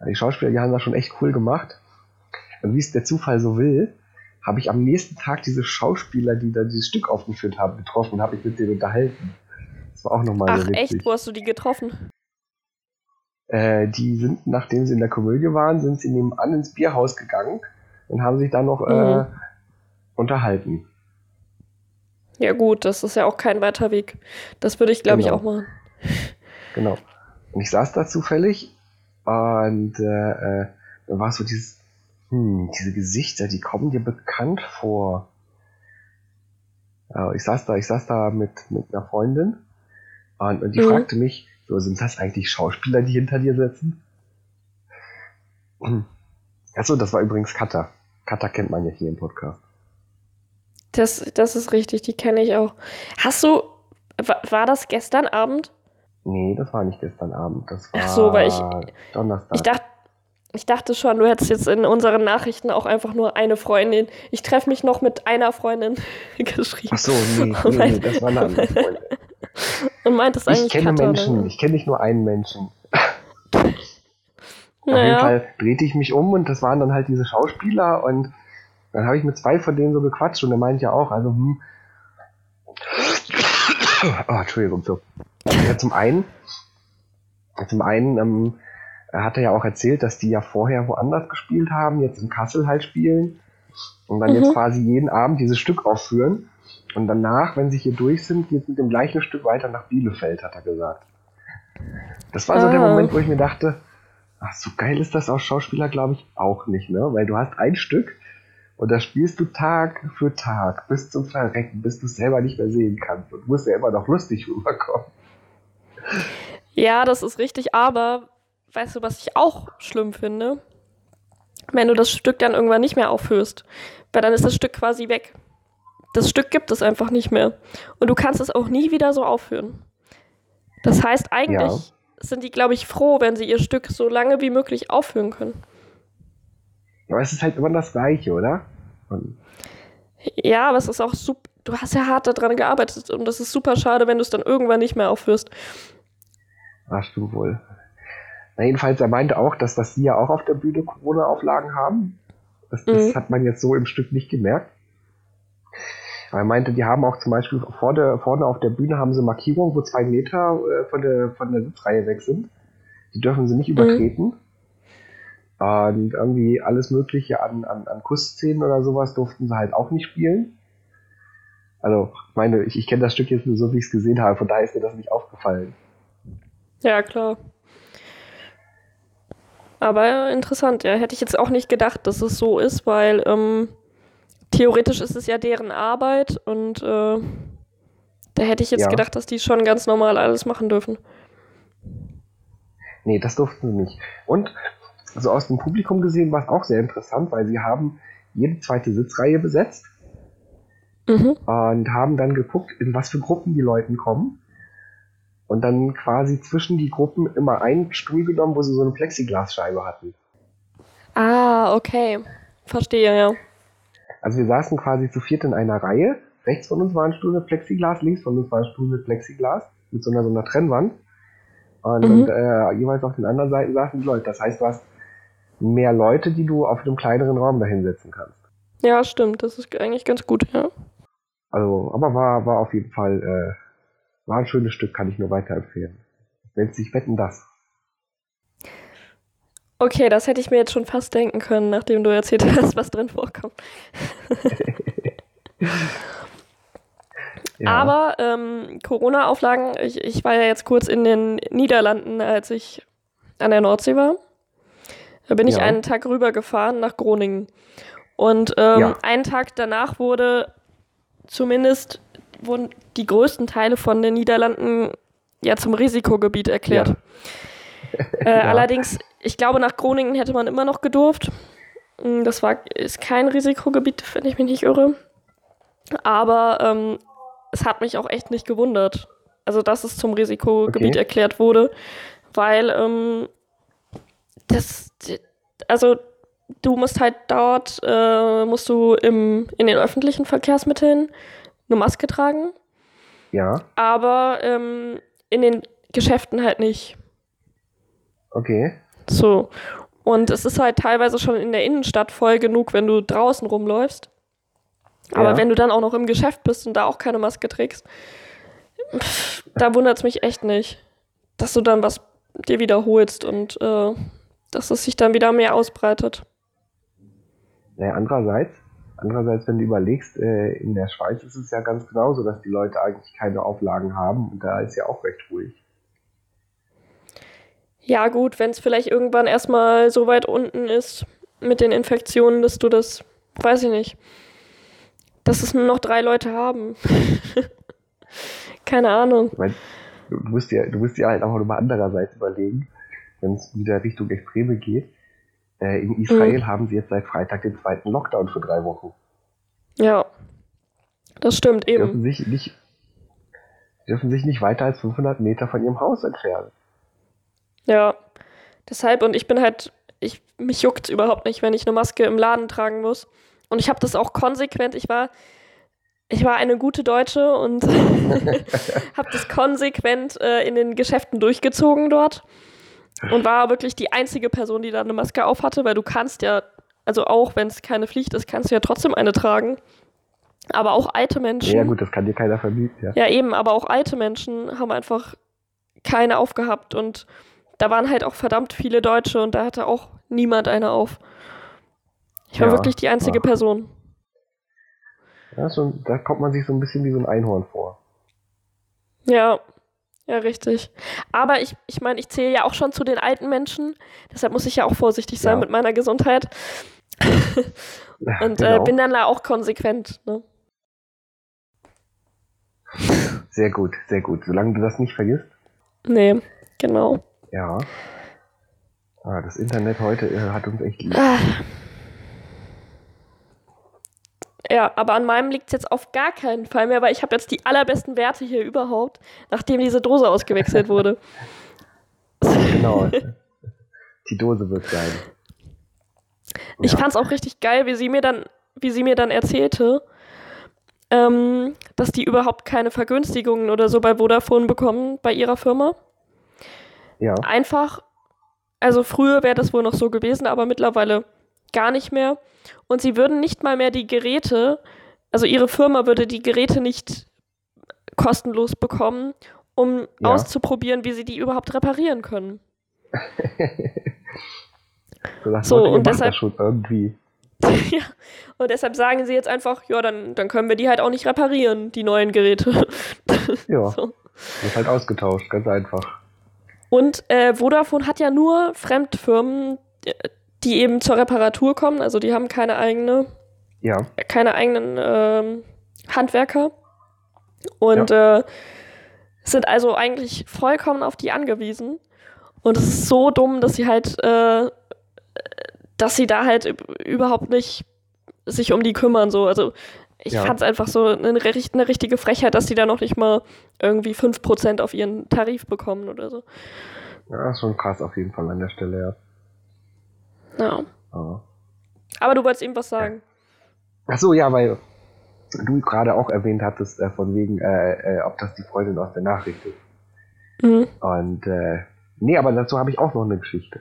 Ja, die Schauspieler, die haben das schon echt cool gemacht. Und wie es der Zufall so will, habe ich am nächsten Tag diese Schauspieler, die da dieses Stück aufgeführt haben, getroffen und habe mich mit denen unterhalten. Das war auch nochmal Ach echt, wo hast du die getroffen? Äh, die sind, nachdem sie in der Komödie waren, sind sie nebenan ins Bierhaus gegangen und haben sich dann noch äh, mhm. äh, unterhalten. Ja gut, das ist ja auch kein weiter Weg. Das würde ich, glaube genau. ich, auch machen. *laughs* Genau. Und ich saß da zufällig und äh, äh, da war so dieses, hm, diese Gesichter, die kommen dir bekannt vor. Ja, ich saß da, ich saß da mit, mit einer Freundin und, und die mhm. fragte mich, so, sind das eigentlich Schauspieler, die hinter dir sitzen? Achso, das war übrigens Kata. Kata kennt man ja hier im Podcast. Das, das ist richtig, die kenne ich auch. Hast du, war das gestern Abend? Nee, das war nicht gestern Abend. Das war Ach so, weil ich, Donnerstag. Ich dachte, ich dachte schon, du hättest jetzt in unseren Nachrichten auch einfach nur eine Freundin. Ich treffe mich noch mit einer Freundin *laughs* geschrieben. Ach so, nee, nee, nee das war eine andere Freundin. *laughs* Und meint es eigentlich Ich kenne Katha, Menschen, ich kenne nicht nur einen Menschen. Naja. Auf jeden Fall drehte ich mich um und das waren dann halt diese Schauspieler und dann habe ich mit zwei von denen so gequatscht und er meint ja auch, also hm. Oh, Entschuldigung, so. Ja, zum einen, zum einen ähm, hat er ja auch erzählt, dass die ja vorher woanders gespielt haben, jetzt in Kassel halt spielen und dann mhm. jetzt quasi jeden Abend dieses Stück aufführen. Und danach, wenn sie hier durch sind, geht es mit dem gleichen Stück weiter nach Bielefeld, hat er gesagt. Das war ah. so der ah. Moment, wo ich mir dachte, ach, so geil ist das aus Schauspieler, glaube ich, auch nicht, ne? Weil du hast ein Stück und das spielst du Tag für Tag bis zum Verrecken, bis du es selber nicht mehr sehen kannst und musst ja immer noch lustig *laughs* rüberkommen. Ja, das ist richtig, aber weißt du, was ich auch schlimm finde? Wenn du das Stück dann irgendwann nicht mehr aufhörst, weil dann ist das Stück quasi weg. Das Stück gibt es einfach nicht mehr. Und du kannst es auch nie wieder so aufführen. Das heißt, eigentlich ja. Sind die, glaube ich, froh, wenn sie ihr Stück so lange wie möglich aufführen können. Aber es ist halt immer das Gleiche, oder? Und ja, aber es ist auch super. Du hast ja hart daran gearbeitet und das ist super schade, wenn du es dann irgendwann nicht mehr aufführst. Ach, stimmt wohl. Na, jedenfalls, er meinte auch, dass das sie ja auch auf der Bühne Corona-Auflagen haben. Das, das mhm. hat man jetzt so im Stück nicht gemerkt. Er meinte, die haben auch zum Beispiel vor der, vorne auf der Bühne haben sie Markierungen, wo zwei Meter äh, von, der, von der Sitzreihe weg sind. Die dürfen sie nicht mhm. übertreten. Mhm. Und irgendwie alles Mögliche an, an, an Kussszenen oder sowas durften sie halt auch nicht spielen. Also, ich meine, ich, ich kenne das Stück jetzt nur so, wie ich es gesehen habe, von daher ist mir das nicht aufgefallen. Ja, klar. Aber interessant, ja. Hätte ich jetzt auch nicht gedacht, dass es so ist, weil ähm, theoretisch ist es ja deren Arbeit und äh, da hätte ich jetzt ja. gedacht, dass die schon ganz normal alles machen dürfen. Nee, das durften sie nicht. Und also aus dem Publikum gesehen war es auch sehr interessant, weil sie haben jede zweite Sitzreihe besetzt mhm. und haben dann geguckt, in was für Gruppen die Leute kommen. Und dann quasi zwischen die Gruppen immer einen Stuhl genommen, wo sie so eine Plexiglasscheibe hatten. Ah, okay. Verstehe, ja. Also wir saßen quasi zu viert in einer Reihe. Rechts von uns war ein Stuhl mit Plexiglas, links von uns war ein Stuhl mit Plexiglas, mit so einer, so einer Trennwand. Und, mhm. und äh, jeweils auf den anderen Seiten saßen die Leute. Das heißt, du hast mehr Leute, die du auf einem kleineren Raum dahinsetzen kannst. Ja, stimmt. Das ist eigentlich ganz gut, ja. Also, aber war, war auf jeden Fall, äh, war ein schönes Stück, kann ich nur weiterempfehlen. Nennt sich Wetten das. Okay, das hätte ich mir jetzt schon fast denken können, nachdem du erzählt hast, was drin vorkommt. *laughs* ja. Aber ähm, Corona-Auflagen, ich, ich war ja jetzt kurz in den Niederlanden, als ich an der Nordsee war. Da bin ich ja. einen Tag rübergefahren nach Groningen. Und ähm, ja. einen Tag danach wurde zumindest wurden die größten Teile von den Niederlanden ja zum Risikogebiet erklärt. Ja. Äh, allerdings, ich glaube, nach Groningen hätte man immer noch gedurft. Hm, das war, ist kein Risikogebiet, wenn ich mich nicht irre. Aber ähm, es hat mich auch echt nicht gewundert. Also, dass es zum Risikogebiet okay. erklärt wurde, weil ähm, das, also du musst halt dort, äh, musst du im, in den öffentlichen Verkehrsmitteln eine Maske tragen. Ja. Aber ähm, in den Geschäften halt nicht. Okay. So. Und es ist halt teilweise schon in der Innenstadt voll genug, wenn du draußen rumläufst. Aber Ja. wenn du dann auch noch im Geschäft bist und da auch keine Maske trägst, pff, da wundert es mich echt nicht, dass du dann was dir wiederholst und äh, dass es sich dann wieder mehr ausbreitet. Naja, andererseits, andererseits, wenn du überlegst, äh, in der Schweiz ist es ja ganz genauso, dass die Leute eigentlich keine Auflagen haben und da ist ja auch recht ruhig. Ja, gut, wenn es vielleicht irgendwann erstmal so weit unten ist mit den Infektionen, dass du das, weiß ich nicht, dass es nur noch drei Leute haben. *laughs* Keine Ahnung. Ich mein, du musst dir, du musst dir halt auch nochmal andererseits überlegen, wenn es wieder Richtung Extreme geht. Äh, in Israel Mhm. haben sie jetzt seit Freitag den zweiten Lockdown für drei Wochen. Ja, das stimmt Die dürfen eben. sich nicht, dürfen sich nicht weiter als 500 Meter von ihrem Haus entfernen. Ja, deshalb und ich bin halt, ich mich juckt überhaupt nicht, wenn ich eine Maske im Laden tragen muss. Und ich habe das auch konsequent. Ich war, ich war eine gute Deutsche und *laughs* habe das konsequent äh, in den Geschäften durchgezogen dort und war wirklich die einzige Person, die da eine Maske auf hatte, weil du kannst ja, also auch wenn es keine Pflicht ist, kannst du ja trotzdem eine tragen. Aber auch alte Menschen. Ja gut, das kann dir keiner verbieten. Ja. Ja, eben, aber auch alte Menschen haben einfach keine aufgehabt und da waren halt auch verdammt viele Deutsche und da hatte auch niemand eine auf. Ich war Ja, wirklich die einzige ach. Person. Ja, so, da kommt man sich so ein bisschen wie so ein Einhorn vor. Ja, ja, richtig. Aber ich, ich meine, ich zähle ja auch schon zu den alten Menschen, deshalb muss ich ja auch vorsichtig sein Ja. mit meiner Gesundheit *laughs* und äh, Genau. bin dann da auch konsequent. Ne? Sehr gut, sehr gut. Solange du das nicht vergisst. Nee, genau. Ja. Ah, das Internet heute äh, hat uns echt lieb. Ah. Ja, aber an meinem liegt es jetzt auf gar keinen Fall mehr, weil ich habe jetzt die allerbesten Werte hier überhaupt, nachdem diese Dose ausgewechselt wurde. *laughs* Genau. Die Dose wird sein. Ich Ja. fand es auch richtig geil, wie sie mir dann, wie sie mir dann erzählte, ähm, dass die überhaupt keine Vergünstigungen oder so bei Vodafone bekommen bei ihrer Firma. Ja. Einfach, also früher wäre das wohl noch so gewesen, aber mittlerweile gar nicht mehr. Und sie würden nicht mal mehr die Geräte, also ihre Firma würde die Geräte nicht kostenlos bekommen, um Ja. auszuprobieren, wie sie die überhaupt reparieren können. *laughs* So, So, und deshalb- schon irgendwie. *laughs* ja. Und deshalb sagen sie jetzt einfach, ja, dann, dann können wir die halt auch nicht reparieren, die neuen Geräte. *laughs* Ja. So. Wird halt ausgetauscht, ganz einfach. Und äh, Vodafone hat ja nur Fremdfirmen, äh, die eben zur Reparatur kommen. Also die haben keine eigene, Ja. keine eigenen ähm, Handwerker. Und äh, sind also eigentlich vollkommen auf die angewiesen. Und es ist so dumm, dass sie halt, äh, dass sie da halt üb- überhaupt nicht sich um die kümmern. So. Also ich Ja. fand es einfach so eine, eine richtige Frechheit, dass die da noch nicht mal irgendwie 5% auf ihren Tarif bekommen oder so. Ja, schon krass auf jeden Fall an der Stelle, ja. Ja. Ja. Aber du wolltest ihm was sagen. Ach so, ja, weil du gerade auch erwähnt hattest, äh, von wegen, äh, äh, ob das die Freundin aus der Nachricht ist. Mhm. Und, äh, nee, aber dazu habe ich auch noch eine Geschichte.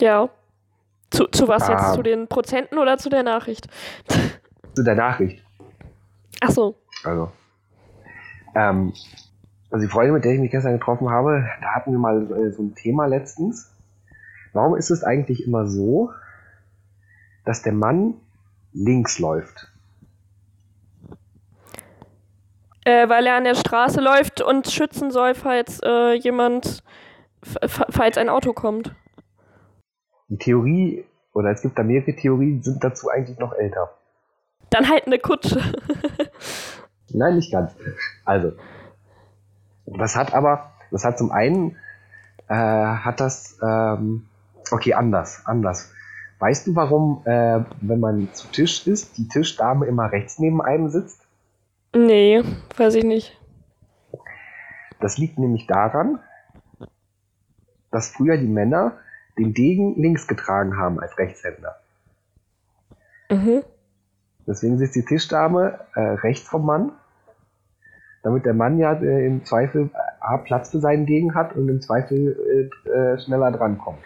Ja. Zu, zu was Ah. jetzt? Zu den Prozenten oder zu der Nachricht? *laughs* Zu der Nachricht. Ach so. Also, ähm, also die Freundin, mit der ich mich gestern getroffen habe, da hatten wir mal äh, so ein Thema letztens. Warum ist es eigentlich immer so, dass der Mann links läuft? Äh, weil er an der Straße läuft und schützen soll, falls äh, jemand, falls ein Auto kommt. Die Theorie, oder es gibt da mehrere Theorien, sind dazu eigentlich noch älter. Dann halt eine Kutsche. Nein, nicht ganz. Also, das hat aber, das hat zum einen, äh, hat das, ähm, okay, anders, anders. Weißt du, warum, äh, wenn man zu Tisch ist, die Tischdame immer rechts neben einem sitzt? nee, weiß ich nicht. Das liegt nämlich daran, dass früher die Männer den Degen links getragen haben als Rechtshänder. Mhm. Deswegen sitzt die Tischdame äh, rechts vom Mann, damit der Mann ja äh, im Zweifel äh, A, Platz für seinen Degen hat und im Zweifel äh, äh, schneller drankommt.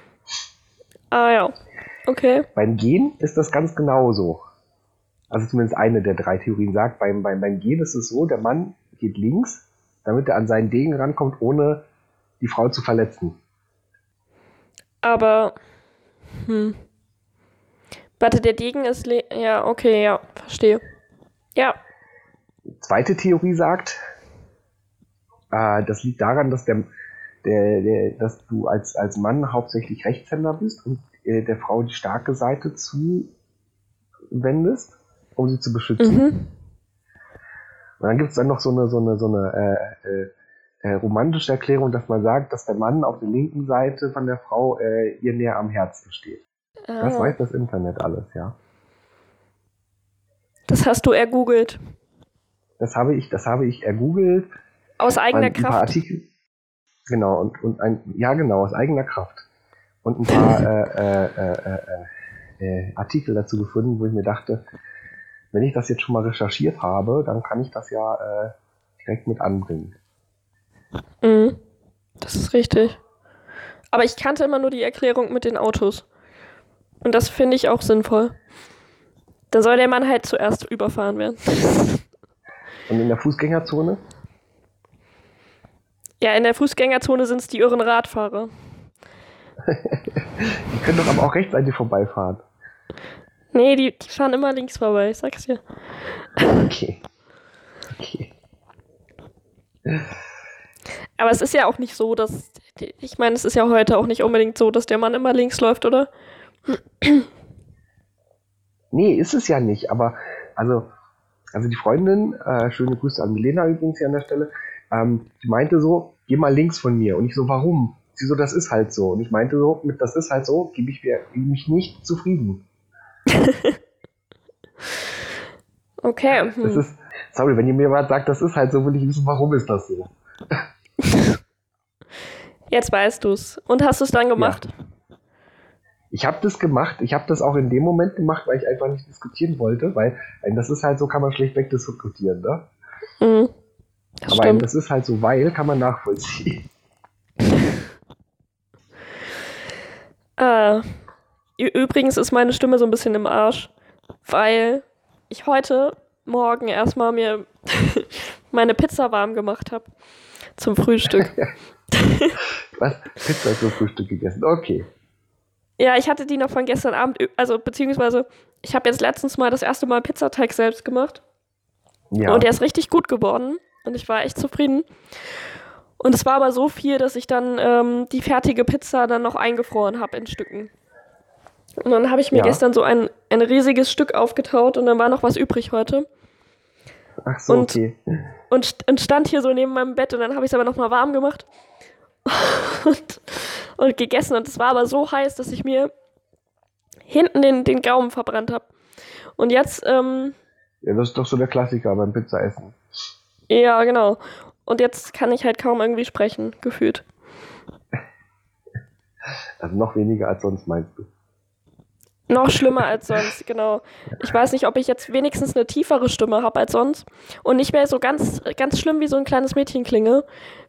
Ah ja. Okay. Beim Gehen ist das ganz genauso. Also zumindest eine der drei Theorien sagt, beim, beim, beim Gehen ist es so, der Mann geht links, damit er an seinen Degen rankommt, ohne die Frau zu verletzen. Aber, hm. Warte, der Degen ist, ja, okay, ja, verstehe. Ja. Zweite Theorie sagt, äh, das liegt daran, dass der, der, der, dass du als, als Mann hauptsächlich Rechtshänder bist und äh, der Frau die starke Seite zuwendest, um sie zu beschützen. Mhm. Und dann gibt es dann noch so eine, so eine, so eine äh, äh, äh, romantische Erklärung, dass man sagt, dass der Mann auf der linken Seite von der Frau äh, ihr näher am Herzen steht. Ah. Das weiß das Internet alles, ja. Das hast du ergoogelt. Das habe ich, das habe ich ergoogelt. Aus eigener Kraft. Artikel, genau, und, und ein, ja genau, aus eigener Kraft. Und ein paar *laughs* äh, äh, äh, Artikel dazu gefunden, wo ich mir dachte, wenn ich das jetzt schon mal recherchiert habe, dann kann ich das ja direkt mit anbringen. Mhm. Das ist richtig. Aber ich kannte immer nur die Erklärung mit den Autos. Und das finde ich auch sinnvoll. Da soll der Mann halt zuerst überfahren werden. *laughs* Und in der Fußgängerzone? Ja, in der Fußgängerzone sind es die irren Radfahrer. *laughs* die können doch aber auch rechtzeitig vorbeifahren. Nee, die, die fahren immer links vorbei, ich sag's dir. Okay. Okay. Aber es ist ja auch nicht so, dass. Ich meine, es ist ja heute auch nicht unbedingt so, dass der Mann immer links läuft, oder? Nee, ist es ja nicht, aber also, also die Freundin, äh, schöne Grüße an Milena übrigens hier an der Stelle, ähm, die meinte so, geh mal links von mir. Und ich so, warum? Sie so, das ist halt so. Und ich meinte so, mit das ist halt so, gebe ich mich nicht zufrieden. *laughs* okay. Hm. Das ist, sorry, wenn ihr mir mal sagt, das ist halt so, will ich wissen, warum ist das so? *laughs* Jetzt weißt du's. Und hast du es dann gemacht? Ja. Ich habe das gemacht. Ich habe das auch in dem Moment gemacht, weil ich einfach nicht diskutieren wollte, weil das ist halt so, kann man schlecht wegdiskutieren, ne? Mhm. Das Aber das ist halt so, weil kann man nachvollziehen. *laughs* äh, übrigens ist meine Stimme so ein bisschen im Arsch, weil ich heute Morgen erstmal mir *laughs* meine Pizza warm gemacht habe zum Frühstück. *laughs* Was? Pizza zum Frühstück gegessen? Okay. Ja, ich hatte die noch von gestern Abend, also beziehungsweise ich habe jetzt letztens mal das erste Mal Pizzateig selbst gemacht. Ja. Und der ist richtig gut geworden und ich war echt zufrieden. Und es war aber so viel, dass ich dann ähm, die fertige Pizza dann noch eingefroren habe in Stücken. Und dann habe ich mir ja. gestern so ein, ein riesiges Stück aufgetaut und dann war noch was übrig heute. Ach so, und, okay. Und, und stand hier so neben meinem Bett und dann habe ich es aber nochmal warm gemacht *laughs* und, und gegessen. Und es war aber so heiß, dass ich mir hinten den, den Gaumen verbrannt habe. Und jetzt. Ähm, ja, das ist doch so der Klassiker beim Pizzaessen. Ja, genau. Und jetzt kann ich halt kaum irgendwie sprechen, gefühlt. *laughs* Also noch weniger als sonst, meinst du? Noch schlimmer als sonst, genau. Ich weiß nicht, ob ich jetzt wenigstens eine tiefere Stimme habe als sonst und nicht mehr so ganz, ganz schlimm wie so ein kleines Mädchen klinge,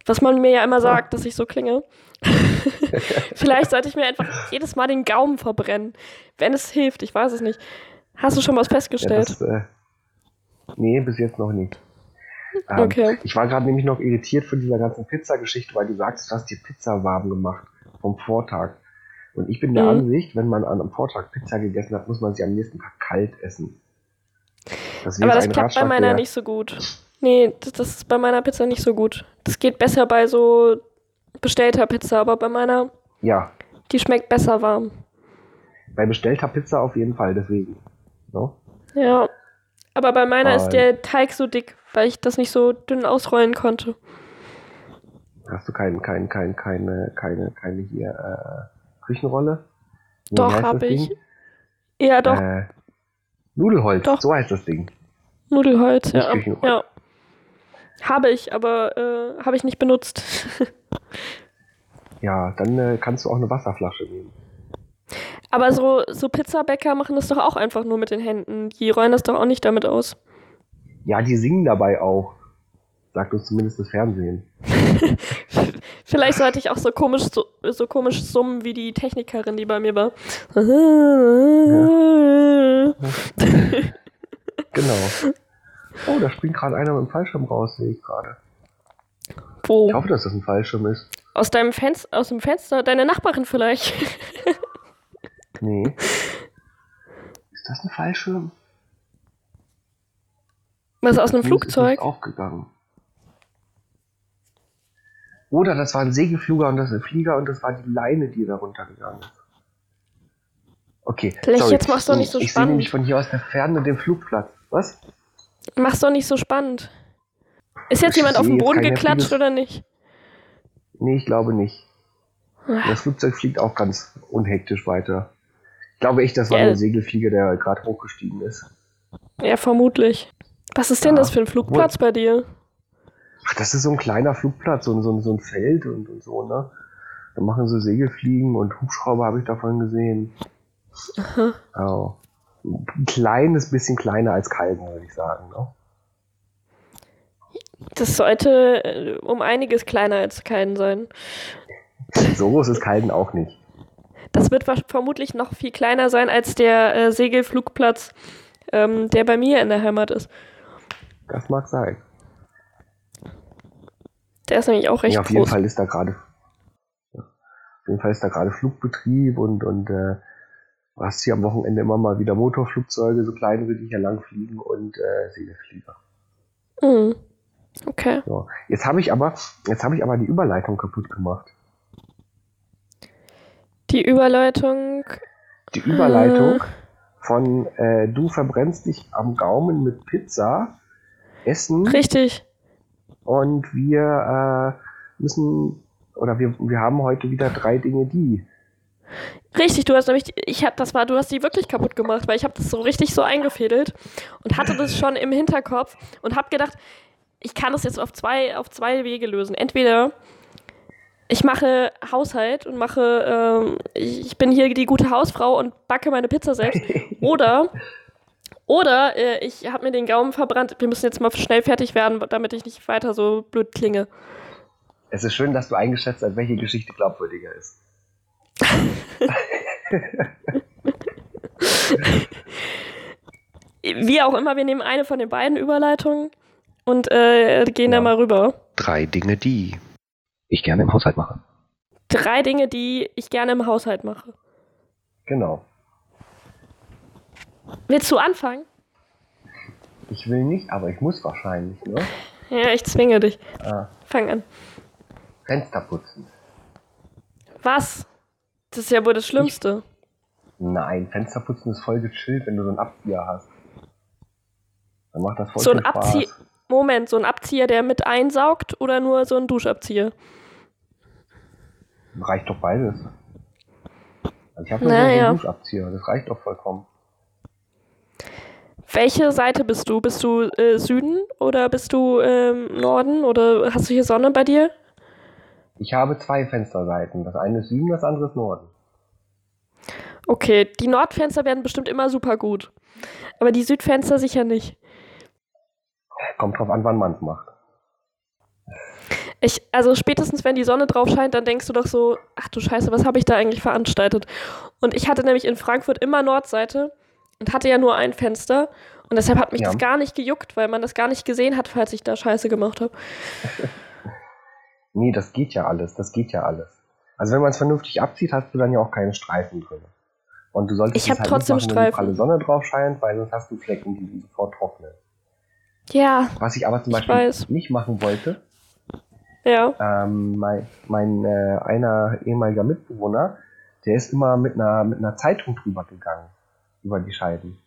was man mir ja immer sagt, dass ich so klinge. *laughs* Vielleicht sollte ich mir einfach jedes Mal den Gaumen verbrennen, wenn es hilft. Ich weiß es nicht. Hast du schon was festgestellt? Ja, das, äh, nee, bis jetzt noch nicht. Ähm, okay. Ich war gerade nämlich noch irritiert von dieser ganzen Pizza-Geschichte, weil du sagst, du hast die Pizza warm gemacht vom Vortag. Und ich bin der mhm. Ansicht, wenn man an einem Vortag Pizza gegessen hat, muss man sie am nächsten Tag kalt essen. Das Aber das klappt Ratschlag, bei meiner nicht so gut. Nee, das, das, ist bei meiner Pizza nicht so gut. Das geht besser bei so bestellter Pizza, aber bei meiner. Ja. Die schmeckt besser warm. Bei bestellter Pizza auf jeden Fall, deswegen. No? Ja. Aber bei meiner aber ist der Teig so dick, weil ich das nicht so dünn ausrollen konnte. Hast du kein, kein, kein, keine, keine, keine hier, äh, Küchenrolle. Wie doch, habe ich. Ding? Ja, doch. Äh, Nudelholz, doch. so heißt das Ding. Nudelholz, ja. ja. Habe ich, aber äh, habe ich nicht benutzt. *laughs* ja, dann äh, kannst du auch eine Wasserflasche nehmen. Aber so, so Pizzabäcker machen das doch auch einfach nur mit den Händen. Die rollen das doch auch nicht damit aus. Ja, die singen dabei auch. Sagt uns zumindest das Fernsehen. *laughs* Vielleicht sollte ich auch so komisch, so, so komisch summen wie die Technikerin, die bei mir war. *laughs* genau. Oh, da springt gerade einer mit dem Fallschirm raus, sehe ich gerade. Wo? Ich hoffe, dass das ein Fallschirm ist. Aus deinem Fenster, aus dem Fenster? Deine Nachbarin vielleicht? *laughs* nee. Ist das ein Fallschirm? Was aus einem Flugzeug? Ist aufgegangen. Oder das war ein Segelflieger und das ein Flieger und das war die Leine, die da runtergegangen ist. Okay. Vielleicht sorry. jetzt machst du nicht so ich spannend. Ich sehe nämlich von hier aus der Ferne den Flugplatz. Was? Mach's doch nicht so spannend. Ist jetzt ich jemand auf den Boden geklatscht oder nicht? Nee, ich glaube nicht. Das Flugzeug fliegt auch ganz unhektisch weiter. Ich glaube echt, das war ja. ein Segelflieger, der gerade hochgestiegen ist. Ja, vermutlich. Was ist denn ja. das für ein Flugplatz bei dir? Ach, das ist so ein kleiner Flugplatz, so, so, so ein Feld und, und so, ne? Da machen sie Segelfliegen und Hubschrauber habe ich davon gesehen. Aha. Oh. Ein kleines bisschen kleiner als Kalben, würde ich sagen, ne? Das sollte äh, um einiges kleiner als Kalden sein. So groß ist Kalden auch nicht. Das wird vermutlich noch viel kleiner sein als der äh, Segelflugplatz, ähm, der bei mir in der Heimat ist. Das mag sein. Der ist nämlich auch recht ja, auf groß. jeden Fall ist da gerade auf jeden Fall ist da gerade Flugbetrieb und, und äh, du hast hier am Wochenende immer mal wieder Motorflugzeuge, so kleine, die hier lang fliegen und äh, Segelflieger. Mhm. Okay. So. Jetzt habe ich aber, jetzt habe ich aber die Überleitung kaputt gemacht. Die Überleitung. Die Überleitung äh. von äh, du verbrennst dich am Gaumen mit Pizza, Essen. Richtig. Und wir äh, müssen, oder wir, wir haben heute wieder drei Dinge, die. Richtig, du hast nämlich, ich hab, das war, du hast die wirklich kaputt gemacht, weil ich habe das so richtig so eingefädelt und hatte das schon im Hinterkopf und habe gedacht, ich kann das jetzt auf zwei, auf zwei Wege lösen. Entweder ich mache Haushalt und mache, ähm, ich bin hier die gute Hausfrau und backe meine Pizza selbst. *laughs* Oder oder äh, ich habe mir den Gaumen verbrannt. Wir müssen jetzt mal schnell fertig werden, damit ich nicht weiter so blöd klinge. Es ist schön, dass du eingeschätzt hast, welche Geschichte glaubwürdiger ist. *laughs* Wie auch immer, wir nehmen eine von den beiden Überleitungen und äh, gehen ja. da mal rüber. Drei Dinge, die ich gerne im Haushalt mache. Drei Dinge, die ich gerne im Haushalt mache. Genau. Willst du anfangen? Ich will nicht, aber ich muss wahrscheinlich, ne? *laughs* Ja, ich zwinge dich. Ah. Fang an. Fenster putzen. Was? Das ist ja wohl das Schlimmste. Ich, nein, Fenster putzen ist voll gechillt, wenn du so einen Abzieher hast. Dann macht das voll so ein Abzieher. Moment, so ein Abzieher, der mit einsaugt oder nur so ein Duschabzieher? Reicht doch beides. Also ich habe nur naja. so einen Duschabzieher, das reicht doch vollkommen. Welche Seite bist du? Bist du äh, Süden oder bist du ähm, Norden oder hast du hier Sonne bei dir? Ich habe zwei Fensterseiten. Das eine ist Süden, das andere ist Norden. Okay, die Nordfenster werden bestimmt immer super gut. Aber die Südfenster sicher nicht. Kommt drauf an, wann man es macht. Ich, also spätestens wenn die Sonne drauf scheint, dann denkst du doch so, ach du Scheiße, was habe ich da eigentlich veranstaltet? Und ich hatte nämlich in Frankfurt immer Nordseite und hatte ja nur ein Fenster. Und deshalb hat mich ja. das gar nicht gejuckt, weil man das gar nicht gesehen hat, falls ich da Scheiße gemacht habe. *laughs* nee, das geht ja alles. Das geht ja alles. Also wenn man es vernünftig abzieht, hast du dann ja auch keine Streifen drin. Und du solltest ich habe halt trotzdem machen, Streifen. wenn die Sonne drauf scheint, weil sonst hast du Flecken, die sofort trocknen. Ja. Was ich aber zum Beispiel weiß. nicht machen wollte. Ja. Ähm, mein mein äh, einer ehemaliger Mitbewohner, der ist immer mit einer mit einer Zeitung drüber gegangen über die Scheiben.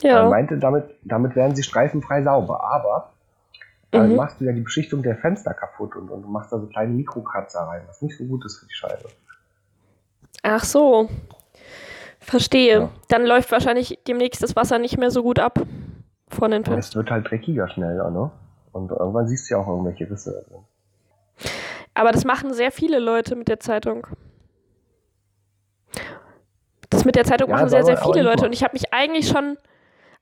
Ja. Er meinte, damit, damit werden sie streifenfrei sauber, aber dann mhm. machst du ja die Beschichtung der Fenster kaputt und, und machst da so kleine Mikrokratzer rein, was nicht so gut ist für die Scheibe. Ach so. Verstehe. Ja. Dann läuft wahrscheinlich demnächst das Wasser nicht mehr so gut ab von den Fenstern. Es wird halt dreckiger schneller, ne? Und irgendwann siehst du ja auch irgendwelche Risse drin. Aber das machen sehr viele Leute mit der Zeitung. Das mit der Zeitung ja, machen sehr, sehr viele Leute. Und ich habe mich eigentlich schon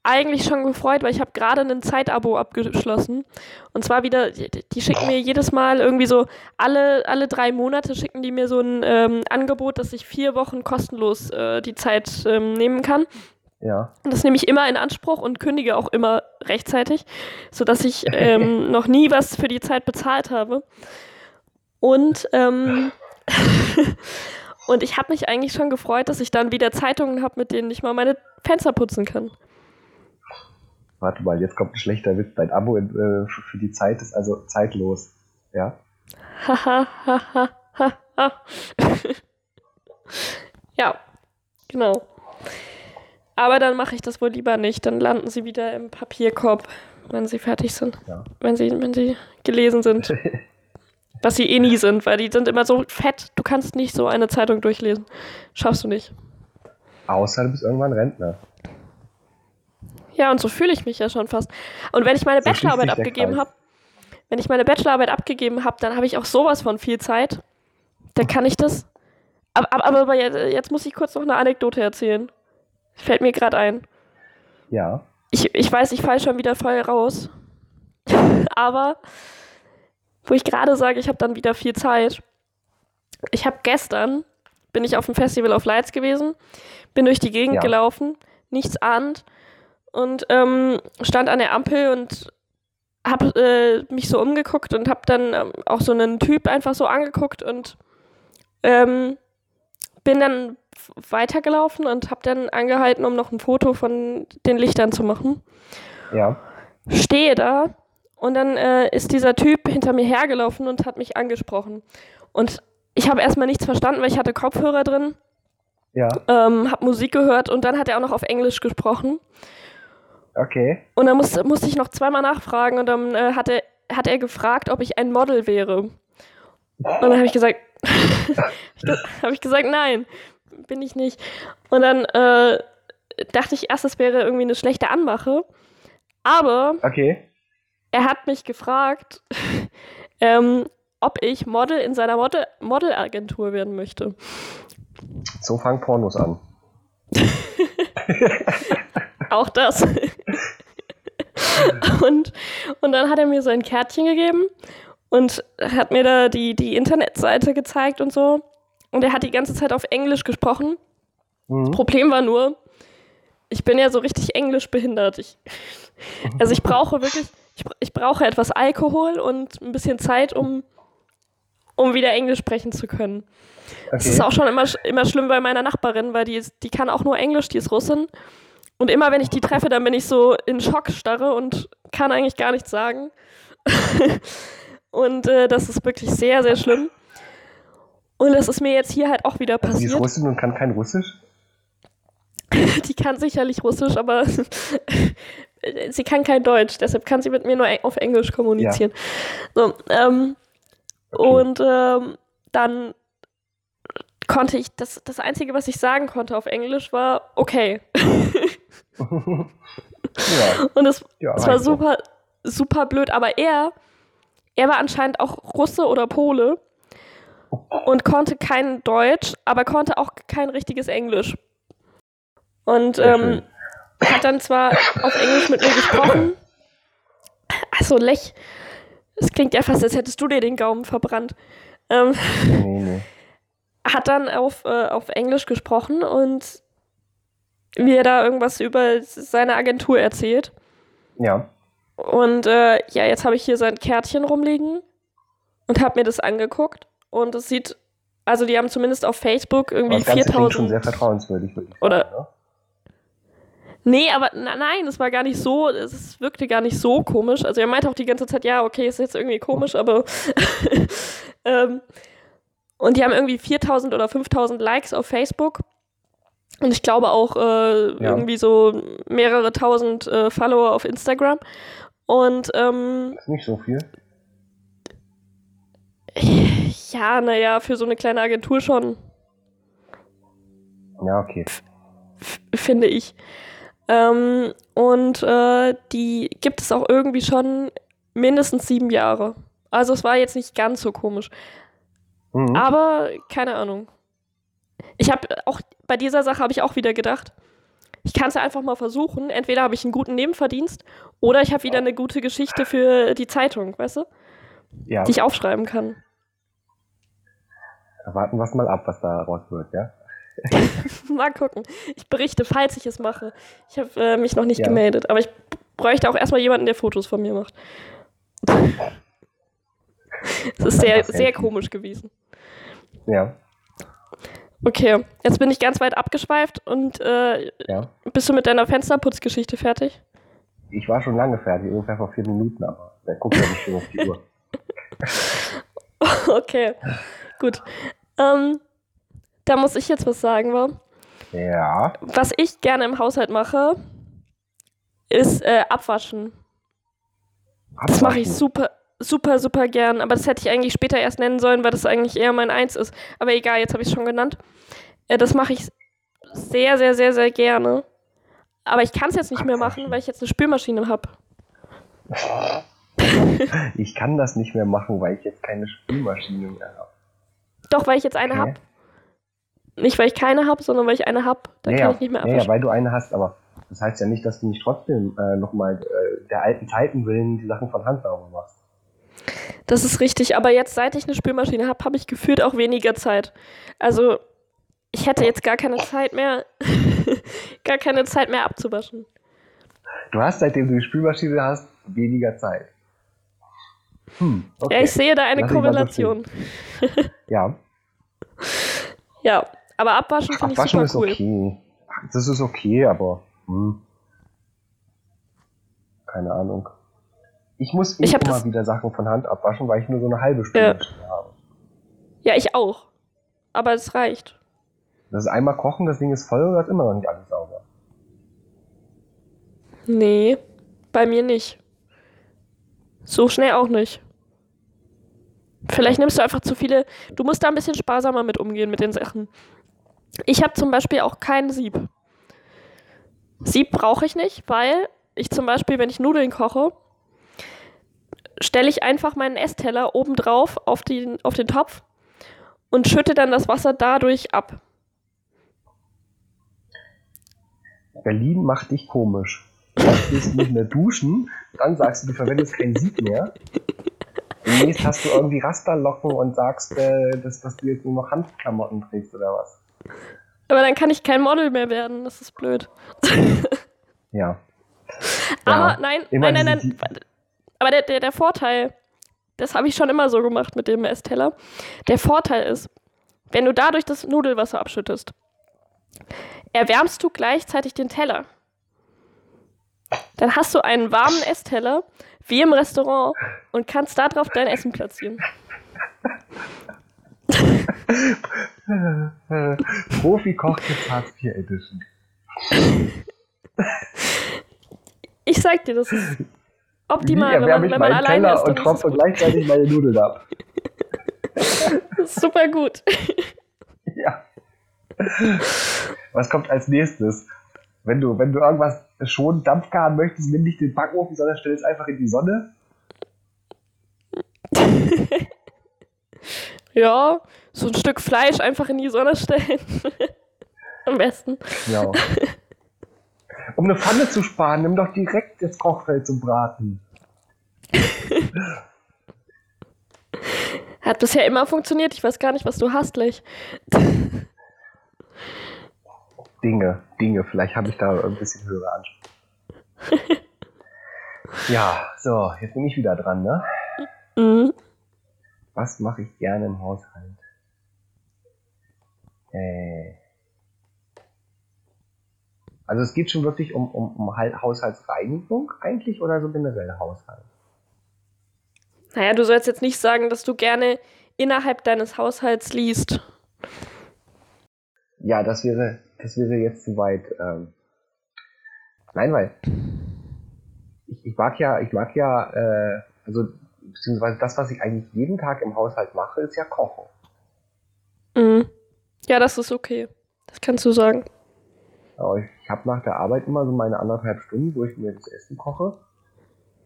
eigentlich schon gefreut, weil ich habe gerade ein Zeitabo abgeschlossen. Und zwar wieder, die, die, schicken mir jedes Mal irgendwie so, alle, alle drei Monate schicken die mir so ein ähm, Angebot, dass ich vier Wochen kostenlos äh, die Zeit ähm, nehmen kann. Ja. Und das nehme ich immer in Anspruch und kündige auch immer rechtzeitig, sodass ich *laughs* ähm, noch nie was für die Zeit bezahlt habe. Und, ähm, *laughs* und ich habe mich eigentlich schon gefreut, dass ich dann wieder Zeitungen habe, mit denen ich mal meine Fenster putzen kann. Warte mal, jetzt kommt ein schlechter Witz. Dein Abo äh, für die Zeit ist also zeitlos. Ja? *laughs* ja, genau. Aber dann mache ich das wohl lieber nicht. Dann landen sie wieder im Papierkorb, wenn sie fertig sind. Ja. Wenn, sie, wenn sie gelesen sind. *laughs* Was sie eh nie sind, weil die sind immer so fett. Du kannst nicht so eine Zeitung durchlesen. Schaffst du nicht. Außer du bist irgendwann Rentner. Ja, und so fühle ich mich ja schon fast. Und wenn ich meine so Bachelorarbeit abgegeben habe, wenn ich meine Bachelorarbeit abgegeben habe, dann habe ich auch sowas von viel Zeit. Dann kann ich das. Aber, aber, aber jetzt muss ich kurz noch eine Anekdote erzählen. Fällt mir gerade ein. Ja. Ich, ich weiß, ich falle schon wieder voll raus. *laughs* aber wo ich gerade sage, ich habe dann wieder viel Zeit. Ich habe gestern, bin ich auf dem Festival of Lights gewesen, bin durch die Gegend ja. gelaufen, nichts ahnt und ähm, stand an der Ampel und habe äh, mich so umgeguckt und habe dann ähm, auch so einen Typ einfach so angeguckt und ähm, bin dann weitergelaufen und habe dann angehalten, um noch ein Foto von den Lichtern zu machen. Ja. Stehe da und dann äh, ist dieser Typ hinter mir hergelaufen und hat mich angesprochen. Und ich habe erstmal nichts verstanden, weil ich hatte Kopfhörer drin. Ja. Ähm, habe Musik gehört und dann hat er auch noch auf Englisch gesprochen. Okay. Und dann musste, musste ich noch zweimal nachfragen und dann äh, hat, er, hat er gefragt, ob ich ein Model wäre. Und dann habe ich gesagt, *laughs* habe ich gesagt, nein, bin ich nicht. Und dann äh, dachte ich erst, es wäre irgendwie eine schlechte Anmache. Aber okay. Er hat mich gefragt, *laughs* ähm, ob ich Model in seiner Model Modelagentur werden möchte. So fangen Pornos an. *laughs* Auch das. *laughs* und, und dann hat er mir so ein Kärtchen gegeben und hat mir da die, die Internetseite gezeigt und so. Und er hat die ganze Zeit auf Englisch gesprochen. Mhm. Das Problem war nur, ich bin ja so richtig englisch behindert. Ich, also ich brauche wirklich, ich, ich brauche etwas Alkohol und ein bisschen Zeit, um, um wieder Englisch sprechen zu können. Okay. Das ist auch schon immer, immer schlimm bei meiner Nachbarin, weil die, ist, die kann auch nur Englisch, die ist Russin. Und immer wenn ich die treffe, dann bin ich so in Schockstarre und kann eigentlich gar nichts sagen. *laughs* und äh, das ist wirklich sehr, sehr schlimm. Und das ist mir jetzt hier halt auch wieder passiert. Also sie ist Russin und kann kein Russisch? *laughs* die kann sicherlich Russisch, aber *laughs* sie kann kein Deutsch. Deshalb kann sie mit mir nur auf Englisch kommunizieren. Ja. So, ähm, okay. Und ähm, dann konnte ich, das, das Einzige, was ich sagen konnte auf Englisch war, okay. *laughs* ja. Und es, ja, es war super, super blöd. Aber er, er war anscheinend auch Russe oder Pole und konnte kein Deutsch, aber konnte auch kein richtiges Englisch. Und ähm, hat dann zwar auf Englisch mit mir gesprochen. Achso, Lech. Es klingt ja fast, als hättest du dir den Gaumen verbrannt. Ähm, nee, nee. Hat dann auf, äh, auf Englisch gesprochen und mir da irgendwas über seine Agentur erzählt. Ja. Und äh, ja, jetzt habe ich hier sein Kärtchen rumliegen und habe mir das angeguckt. Und es sieht, also die haben zumindest auf Facebook irgendwie das Ganze 4000. schon sehr vertrauenswürdig, würde ich sagen. Oder, ne? Nee, aber na, nein, es war gar nicht so, es wirkte gar nicht so komisch. Also er meinte auch die ganze Zeit, ja, okay, ist jetzt irgendwie komisch, aber *laughs* ähm, und die haben irgendwie 4000 oder 5000 Likes auf Facebook. Und ich glaube auch äh, ja. irgendwie so mehrere tausend äh, Follower auf Instagram. Und ähm, ist nicht so viel. *laughs* Ja, naja, für so eine kleine Agentur schon. Ja, okay. finde ich. Ähm, und äh, die gibt es auch irgendwie schon mindestens sieben Jahre. Also es war jetzt nicht ganz so komisch. Mhm. Aber keine Ahnung. Ich habe auch bei dieser Sache habe ich auch wieder gedacht, ich kann es ja einfach mal versuchen. Entweder habe ich einen guten Nebenverdienst oder ich habe wieder eine gute Geschichte für die Zeitung, weißt du? Ja. Die ich aufschreiben kann. Warten wir es mal ab, was da raus wird, ja? *laughs* mal gucken. Ich berichte, falls ich es mache. Ich habe äh, mich noch nicht ja. gemeldet, aber ich bräuchte auch erstmal jemanden, der Fotos von mir macht. *laughs* Es ist sehr, sehr komisch gewesen. Ja. Okay, jetzt bin ich ganz weit abgeschweift und äh, ja. bist du mit deiner Fensterputzgeschichte fertig? Ich war schon lange fertig, ungefähr vor vier Minuten, aber der guckt ja nicht schon auf die Uhr. *laughs* okay, gut. Ähm, da muss ich jetzt was sagen, wa? Ja. Was ich gerne im Haushalt mache, ist äh, abwaschen. abwaschen. Das mache ich super, super, super gern. Aber das hätte ich eigentlich später erst nennen sollen, weil das eigentlich eher mein Eins ist. Aber egal, jetzt habe ich es schon genannt. Äh, das mache ich sehr, sehr, sehr, sehr gerne. Aber ich kann es jetzt nicht mehr machen, weil ich jetzt eine Spülmaschine habe. ich kann das nicht mehr machen, weil ich jetzt keine Spülmaschine mehr habe. Doch, weil ich jetzt eine habe. Nicht, weil ich keine habe, sondern weil ich eine habe. Da ja, kann ich nicht mehr abwaschen. Ja, weil du eine hast, aber das heißt ja nicht, dass du nicht trotzdem äh, nochmal äh, der alten Zeiten willen die Sachen von Hand sauber machst. Das ist richtig, aber jetzt, seit ich eine Spülmaschine habe, habe ich gefühlt auch weniger Zeit. Also, ich hätte jetzt gar keine Zeit mehr, *laughs* gar keine Zeit mehr abzuwaschen. Du hast, seitdem du die Spülmaschine hast, weniger Zeit. Hm, okay. Ja, ich sehe da eine Lass Korrelation. *laughs* ja. Ja, aber abwaschen finde ich super ist cool. okay. Das ist okay, aber hm. keine Ahnung. Ich muss eh ich immer wieder Sachen von Hand abwaschen, weil ich nur so eine halbe Stunde ja. habe. Ja, ich auch. Aber es reicht. Das ist einmal kochen, das Ding ist voll und ist immer noch nicht alles sauber. Nee, bei mir nicht. So schnell auch nicht. Vielleicht nimmst du einfach zu viele. Du musst da ein bisschen sparsamer mit umgehen mit den Sachen. Ich habe zum Beispiel auch kein Sieb. Sieb brauche ich nicht, weil ich zum Beispiel, wenn ich Nudeln koche, stelle ich einfach meinen Essteller oben drauf auf, auf den Topf und schütte dann das Wasser dadurch ab. Berlin macht dich komisch. Du gehst nicht mehr duschen, dann sagst du, du verwendest kein Sieb mehr. Demnächst hast du irgendwie Rasterlocken und sagst, äh, dass, dass du jetzt nur noch Handklamotten trägst oder was. Aber dann kann ich kein Model mehr werden, das ist blöd. *laughs* ja. Aber ja. nein, nein, nein, nein, aber der, der, der Vorteil, das habe ich schon immer so gemacht mit dem Essteller. Der Vorteil ist, wenn du dadurch das Nudelwasser abschüttest, erwärmst du gleichzeitig den Teller. Dann hast du einen warmen Essteller, wie im Restaurant, und kannst darauf dein Essen platzieren. Profi-Koch Hartz IV Edition. Ich sag dir, das ist optimal, Wie wenn man, wenn man alleine Keller ist. Und tropfe gleichzeitig meine Nudeln ab. *laughs* super gut. *laughs* Ja. Was kommt als nächstes? Wenn du, wenn du irgendwas schon dampfgaren möchtest, nimm nicht den Backofen, sondern stell es einfach in die Sonne. *laughs* ja, so ein Stück Fleisch einfach in die Sonne stellen. *laughs* Am besten. Ja. Um eine Pfanne zu sparen, nimm doch direkt das Kochfeld zum Braten. *laughs* Hat bisher immer funktioniert. Ich weiß gar nicht, was du hast, Lech. *laughs* Dinge, Dinge. Vielleicht habe ich da ein bisschen höhere Ansprüche. ja, so, jetzt bin ich wieder dran, ne? Mhm. Was mache ich gerne im Haushalt? Äh, also es geht schon wirklich um, um, um Haushaltsreinigung eigentlich oder so generell Haushalt? Naja, du sollst jetzt nicht sagen, dass du gerne innerhalb deines Haushalts liest. Ja, das wäre, das wäre jetzt zu weit. Ähm, nein, weil ich, ich mag ja, ich mag ja, äh, also beziehungsweise das, was ich eigentlich jeden Tag im Haushalt mache, ist ja Kochen. Mhm. Ja, das ist okay. Das kannst du sagen. Aber ich, ich habe nach der Arbeit immer so meine anderthalb Stunden, wo ich mir das Essen koche.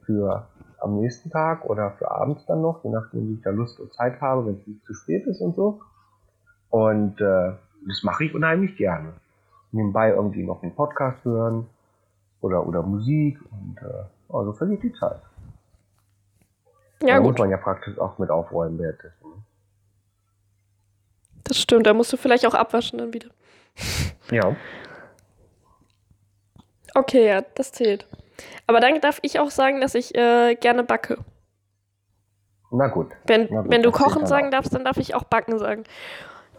Für am nächsten Tag oder für abends dann noch, je nachdem, wie ich da Lust und Zeit habe, wenn es nicht zu spät ist und so. Und äh, das mache ich unheimlich gerne. nebenbei irgendwie noch einen Podcast hören oder, oder Musik und äh, also vergeht die Zeit. Ja, da gut. muss man ja praktisch auch mit aufräumen währenddessen. Das stimmt. Da musst du vielleicht auch abwaschen dann wieder. Ja. Okay, ja, das zählt. Aber dann darf ich auch sagen, dass ich äh, gerne backe. Na gut. Wenn, Na gut, wenn du kochen sagen darfst, dann darf ich auch backen sagen.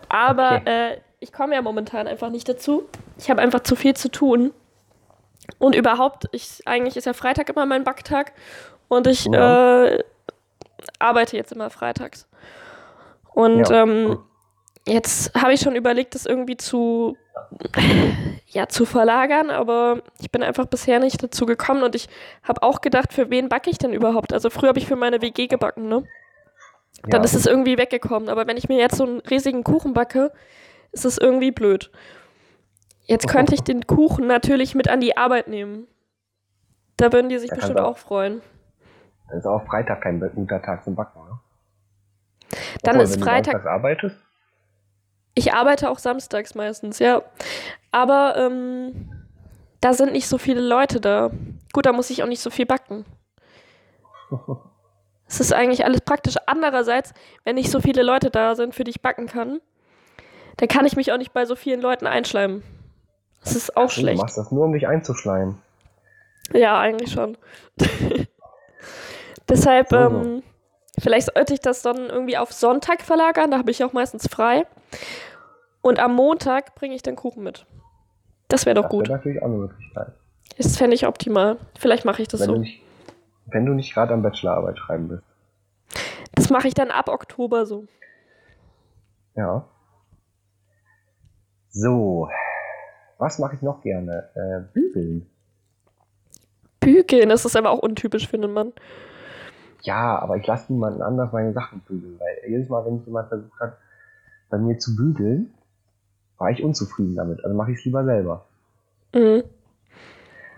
Aber Okay. äh, ich komme ja momentan einfach nicht dazu. Ich habe einfach zu viel zu tun. Und überhaupt, ich, eigentlich ist ja Freitag immer mein Backtag. Und ich Ja. äh, arbeite jetzt immer freitags. Und Ja. ähm, jetzt habe ich schon überlegt, das irgendwie zu, ja, zu verlagern, aber ich bin einfach bisher nicht dazu gekommen und ich habe auch gedacht, für wen backe ich denn überhaupt? Also früher habe ich für meine WG gebacken, ne? Dann ja. ist es irgendwie weggekommen. Aber wenn ich mir jetzt so einen riesigen Kuchen backe, ist es irgendwie blöd. Jetzt könnte ich den Kuchen natürlich mit an die Arbeit nehmen. Da würden die sich Ja, bestimmt du auch freuen. Dann ist auch Freitag kein guter Tag zum Backen, ne? Dann Obwohl, ist wenn Freitag- Du arbeitest? Ich arbeite auch samstags meistens, ja. Aber ähm, da sind nicht so viele Leute da. Gut, da muss ich auch nicht so viel backen. *laughs* Es ist eigentlich alles praktisch. Andererseits, wenn nicht so viele Leute da sind, für die ich backen kann, dann kann ich mich auch nicht bei so vielen Leuten einschleimen. Das ist auch Du schlecht. machst das nur, um dich einzuschleimen. Ja, eigentlich schon. *laughs* Deshalb, So, so. ähm, vielleicht sollte ich das dann irgendwie auf Sonntag verlagern, da habe ich auch meistens frei. Und am Montag bringe ich den Kuchen mit. Das wäre doch das gut. wäre natürlich auch eine Möglichkeit. Das fände ich optimal. Vielleicht mache ich das Wenn, du so. nicht, wenn du nicht gerade am Bachelorarbeit schreiben bist. Das mache ich dann ab Oktober so. Ja. So. Was mache ich noch gerne? Äh, bügeln. Bügeln, das ist aber auch untypisch für einen Mann. Ja, aber ich lasse niemanden anders meine Sachen bügeln, weil jedes Mal, wenn jemand versucht hat, bei mir zu bügeln, war ich unzufrieden damit. Also mache ich es lieber selber. Mhm.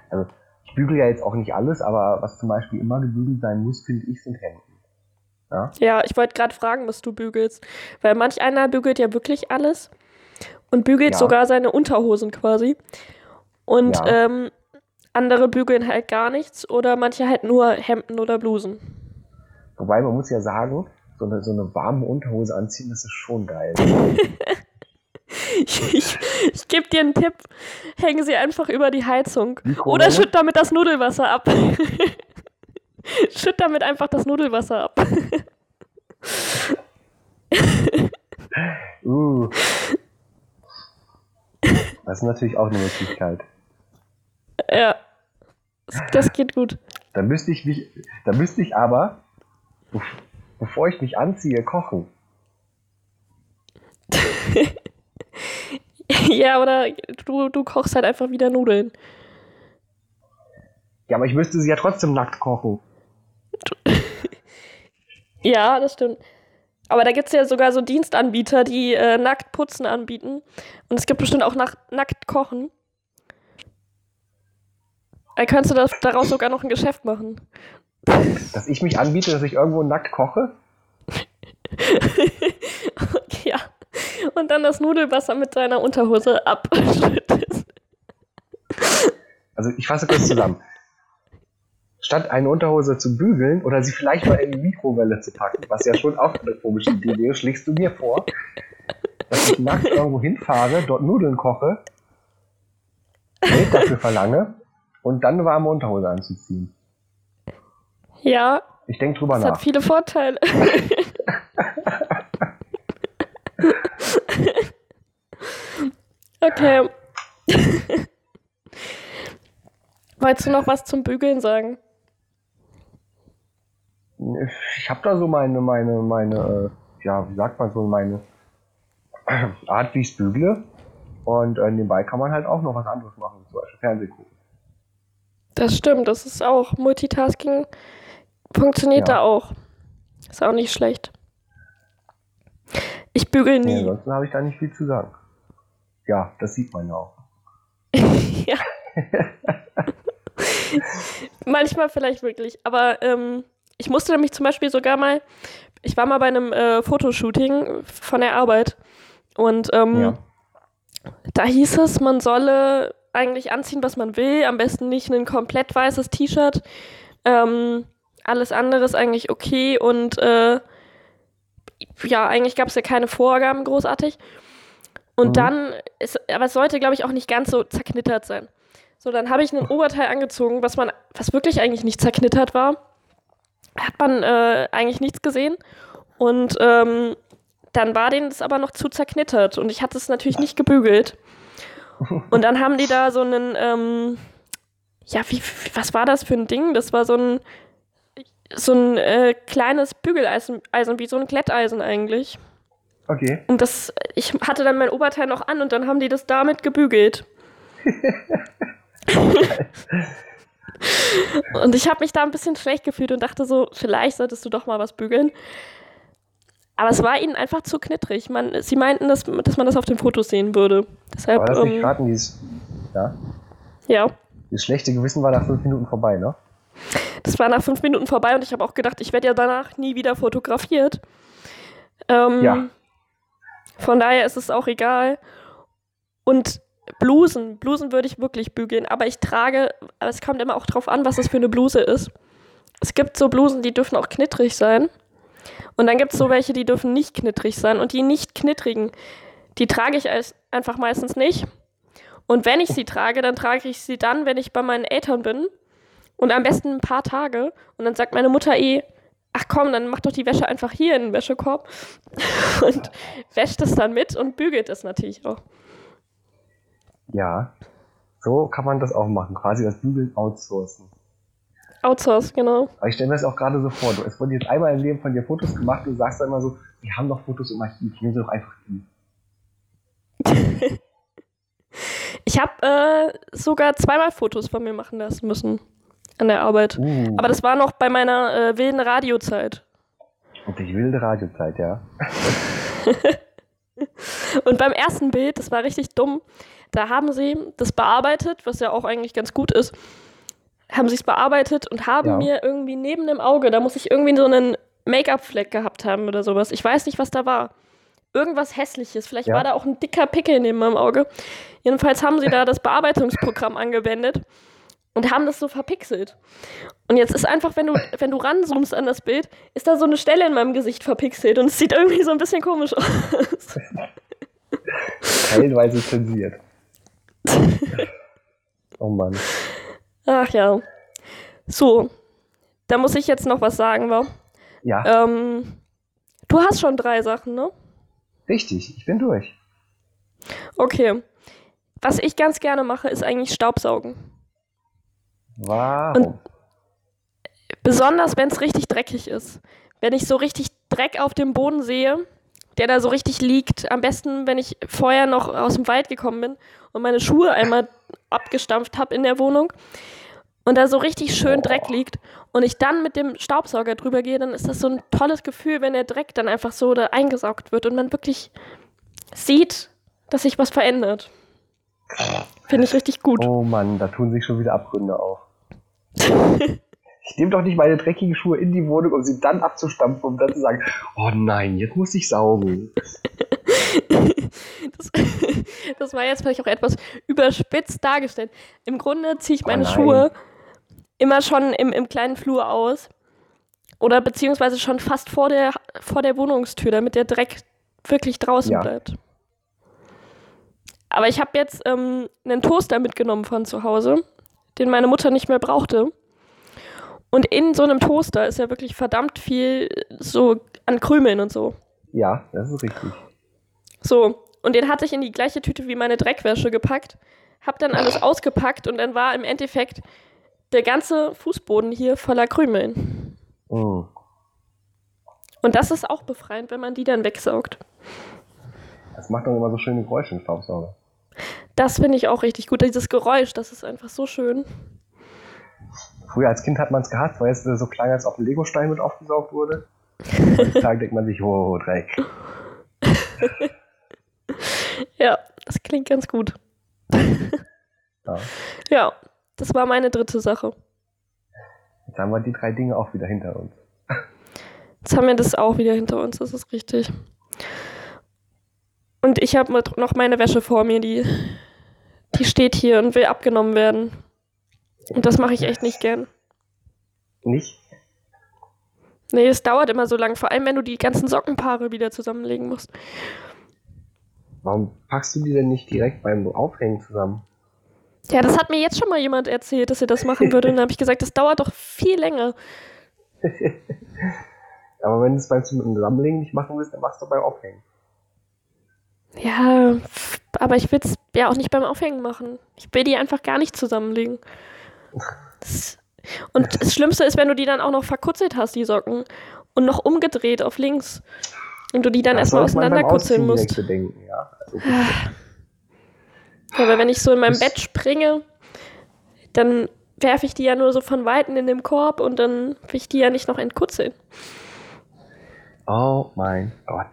Also ich bügele ja jetzt auch nicht alles, aber was zum Beispiel immer gebügelt sein muss, finde ich, sind Hemden. Ja? Ja, ich wollte gerade fragen, was du bügelst. Weil manch einer bügelt ja wirklich alles und bügelt Ja. sogar seine Unterhosen quasi. Und Ja. ähm, andere bügeln halt gar nichts oder manche halt nur Hemden oder Blusen. Wobei man muss ja sagen, so eine, so eine warme Unterhose anziehen, das ist schon geil. *laughs* Ich, ich, ich gebe dir einen Tipp. Hängen sie einfach über die Heizung. Oder schütt damit das Nudelwasser ab. *laughs* schütt damit einfach das Nudelwasser ab. Uh. Das ist natürlich auch eine Möglichkeit. ja. Das, geht gut. Da müsste ich mich, da müsste ich aber, bevor ich mich anziehe, kochen. *laughs* ja, oder du, du kochst halt einfach wieder Nudeln. Ja, aber ich müsste sie ja trotzdem nackt kochen. *laughs* Ja, das stimmt. Aber da gibt es ja sogar so Dienstanbieter, die äh, nackt putzen anbieten. Und es gibt bestimmt auch nach, nackt kochen. Da kannst du das, daraus sogar noch ein Geschäft machen. Dass ich mich anbiete, dass ich irgendwo nackt koche? *laughs* ja. Und dann das Nudelwasser mit deiner Unterhose abschüttest. Also ich fasse kurz zusammen. Statt eine Unterhose zu bügeln oder sie vielleicht mal in die Mikrowelle zu packen, was ja schon auch eine komische Idee wäre, schlägst du mir vor, dass ich nackt irgendwo hinfahre, dort Nudeln koche, Geld dafür verlange und dann eine warme Unterhose anzuziehen. Ja, Ich denke drüber das hat nach. viele Vorteile. *laughs* okay. Wolltest du noch was zum Bügeln sagen? Ich habe da so meine, meine, meine, äh, ja, wie sagt man so, meine Art, wie ich bügle. Und äh, nebenbei kann man halt auch noch was anderes machen, zum Beispiel Fernsehen gucken. Das stimmt, das ist auch Multitasking. Funktioniert ja. da auch. Ist auch nicht schlecht. Ich bügel nie. Ja, ansonsten habe ich da nicht viel zu sagen. Ja, das sieht man ja auch. *laughs* ja. *laughs* Manchmal vielleicht wirklich. Aber ähm, ich musste nämlich zum Beispiel sogar mal, ich war mal bei einem äh, Fotoshooting von der Arbeit. Und ähm, ja. da hieß es, man solle eigentlich anziehen, was man will. Am besten nicht ein komplett weißes T-Shirt. Ähm, alles andere ist eigentlich okay und äh, ja, eigentlich gab es ja keine Vorgaben großartig. Und mhm. dann ist, aber es sollte, glaube ich, auch nicht ganz so zerknittert sein. So, dann habe ich ein Oberteil angezogen, was man, was wirklich eigentlich nicht zerknittert war. Hat man äh, eigentlich nichts gesehen. Und ähm, dann war denen das aber noch zu zerknittert und ich hatte es natürlich nicht gebügelt. *laughs* Und dann haben die da so einen, ähm, ja, wie, was war das für ein Ding? Das war so ein, so ein äh, kleines Bügeleisen, Eisen, wie so ein Kletteisen eigentlich. Okay. Und das, ich hatte dann mein Oberteil noch an und dann haben die das damit gebügelt. *laughs* und ich habe mich da ein bisschen schlecht gefühlt und dachte so, vielleicht solltest du doch mal was bügeln. Aber es war ihnen einfach zu knittrig. Man, sie meinten, dass, dass man das auf den Fotos sehen würde. Deshalb, war das nicht ähm, raten, dieses, ja. ja. Das schlechte Gewissen war nach fünf Minuten vorbei, ne? Das war nach fünf Minuten vorbei und ich habe auch gedacht, ich werde ja danach nie wieder fotografiert. Ähm, ja. Von daher ist es auch egal. Und Blusen, Blusen würde ich wirklich bügeln, aber ich trage, aber es kommt immer auch drauf an, was das für eine Bluse ist. Es gibt so Blusen, die dürfen auch knittrig sein. Und dann gibt es so welche, die dürfen nicht knittrig sein. Und die nicht knittrigen, die trage ich als, einfach meistens nicht. Und wenn ich sie trage, dann trage ich sie dann, wenn ich bei meinen Eltern bin und am besten ein paar Tage. Und dann sagt meine Mutter eh, ach komm, dann mach doch die Wäsche einfach hier in den Wäschekorb *laughs* und wäscht es dann mit und bügelt es natürlich auch. Ja, so kann man das auch machen, quasi das Bügeln outsourcen. Outsource, genau. Aber ich stelle mir das auch gerade so vor, du, es wurden jetzt einmal im Leben von dir Fotos gemacht und du sagst dann immer so, wir haben doch Fotos im Archiv, nehmen sie doch einfach die. *laughs* ich habe äh, sogar zweimal Fotos von mir machen lassen müssen an der Arbeit. Uh. Aber das war noch bei meiner äh, wilden Radiozeit. Und die wilde Radiozeit, ja. *laughs* Und beim ersten Bild, das war richtig dumm, da haben sie das bearbeitet, was ja auch eigentlich ganz gut ist, haben sie es bearbeitet und haben ja. mir irgendwie neben dem Auge, da muss ich irgendwie so einen Make-up-Fleck gehabt haben oder sowas. Ich weiß nicht, was da war. Irgendwas Hässliches. Vielleicht ja. war da auch ein dicker Pickel neben meinem Auge. Jedenfalls haben sie da das Bearbeitungsprogramm angewendet und haben das so verpixelt. Und jetzt ist einfach, wenn du, wenn du ranzoomst an das Bild, ist da so eine Stelle in meinem Gesicht verpixelt und es sieht irgendwie so ein bisschen komisch aus. Teilweise zensiert. oh Mann. Ach ja. So, da muss ich jetzt noch was sagen, wa? Ja. Ähm, du hast schon drei Sachen, ne? Richtig, ich bin durch. Okay. Was ich ganz gerne mache, ist eigentlich Staubsaugen. Warum? Und besonders, wenn es richtig dreckig ist. Wenn ich so richtig Dreck auf dem Boden sehe, der da so richtig liegt. Am besten, wenn ich vorher noch aus dem Wald gekommen bin und meine Schuhe einmal abgestampft habe in der Wohnung und da so richtig schön Dreck liegt und ich dann mit dem Staubsauger drüber gehe, dann ist das so ein tolles Gefühl, wenn der Dreck dann einfach so da eingesaugt wird und man wirklich sieht, dass sich was verändert. Äh. Finde ich richtig gut. Oh Mann, da tun sich schon wieder Abgründe auf. Ich nehme doch nicht meine dreckigen Schuhe in die Wohnung, um sie dann abzustampfen, um dann zu sagen, oh nein, jetzt muss ich saugen. *laughs* Das, *laughs* das war jetzt vielleicht auch etwas überspitzt dargestellt. Im Grunde ziehe ich oh meine oh Schuhe immer schon im, im kleinen Flur aus. Oder beziehungsweise schon fast vor der, vor der Wohnungstür, damit der Dreck wirklich draußen ja. bleibt. Aber ich habe jetzt ähm, einen Toaster mitgenommen von zu Hause den meine Mutter nicht mehr brauchte. Und in so einem Toaster ist ja wirklich verdammt viel so an Krümeln und so. Ja, das ist richtig. So, und den hatte ich in die gleiche Tüte wie meine Dreckwäsche gepackt, hab dann alles ausgepackt und dann war im Endeffekt der ganze Fußboden hier voller Krümeln. Oh. Und das ist auch befreiend, wenn man die dann wegsaugt. Das macht doch immer so schöne Geräusche im Staubsauger. Das finde ich auch richtig gut. Dieses Geräusch, das ist einfach so schön. Früher als Kind hat man es gehasst, weil es so klang, als ob ein Legostein mit aufgesaugt wurde. Heutzutage *laughs* denkt man sich, oh, Dreck. *laughs* ja, das klingt ganz gut. ja. *laughs* ja, das war meine dritte Sache. Jetzt haben wir die drei Dinge auch wieder hinter uns. Jetzt haben wir das auch wieder hinter uns, das ist richtig. Und ich habe noch meine Wäsche vor mir, die, die steht hier und will abgenommen werden. Und das mache ich echt nicht gern. Nicht? Nee, es dauert immer so lang, vor allem wenn du die ganzen Sockenpaare wieder zusammenlegen musst. Warum packst du die denn nicht direkt beim Aufhängen zusammen? Ja, das hat mir jetzt schon mal jemand erzählt, dass er das machen würde. Und dann habe ich gesagt, das dauert doch viel länger. *laughs* Aber wenn du es beim Zusammenlegen nicht machen willst, dann machst du beim Aufhängen. Ja, aber ich will es ja auch nicht beim Aufhängen machen. Ich will die einfach gar nicht zusammenlegen. Das, und das Schlimmste ist, wenn du die dann auch noch verkutzelt hast, die Socken. Und noch umgedreht auf links. Und du die dann erstmal auseinanderkutzeln musst. Bedenken, ja. Also ja, aber wenn ich so in meinem Bett springe, dann werfe ich die ja nur so von Weitem in den Korb und dann will ich die ja nicht noch entkutzeln. Oh mein Gott.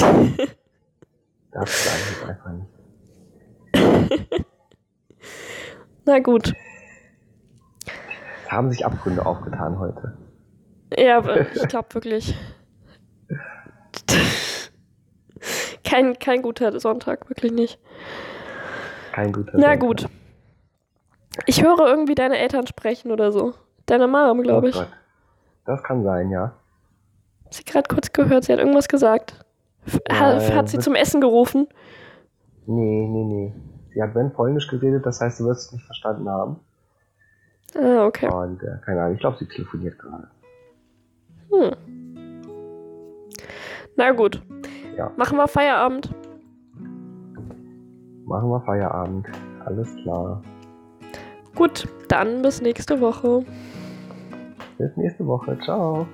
*laughs* das sage ich einfach nicht. *laughs* Na gut. Es haben sich Abgründe aufgetan heute. Ja, *laughs* ich glaube wirklich. kein, kein guter Sonntag, wirklich nicht. Kein guter Na Sonntag. gut. Ich höre irgendwie deine Eltern sprechen oder so. Deine Mom, glaube oh ich. Gott. Das kann sein, ja. Sie gerade kurz gehört, sie hat irgendwas gesagt. Hat, hat sie zum Essen gerufen? Nee, nee, nee. Sie hat wenn Polnisch geredet, das heißt, du wirst es nicht verstanden haben. Ah, okay. Und äh, keine Ahnung, ich glaube, sie telefoniert gerade. Hm. Na gut. Ja. Machen wir Feierabend. Machen wir Feierabend. Alles klar. Gut, dann bis nächste Woche. Bis nächste Woche. Ciao.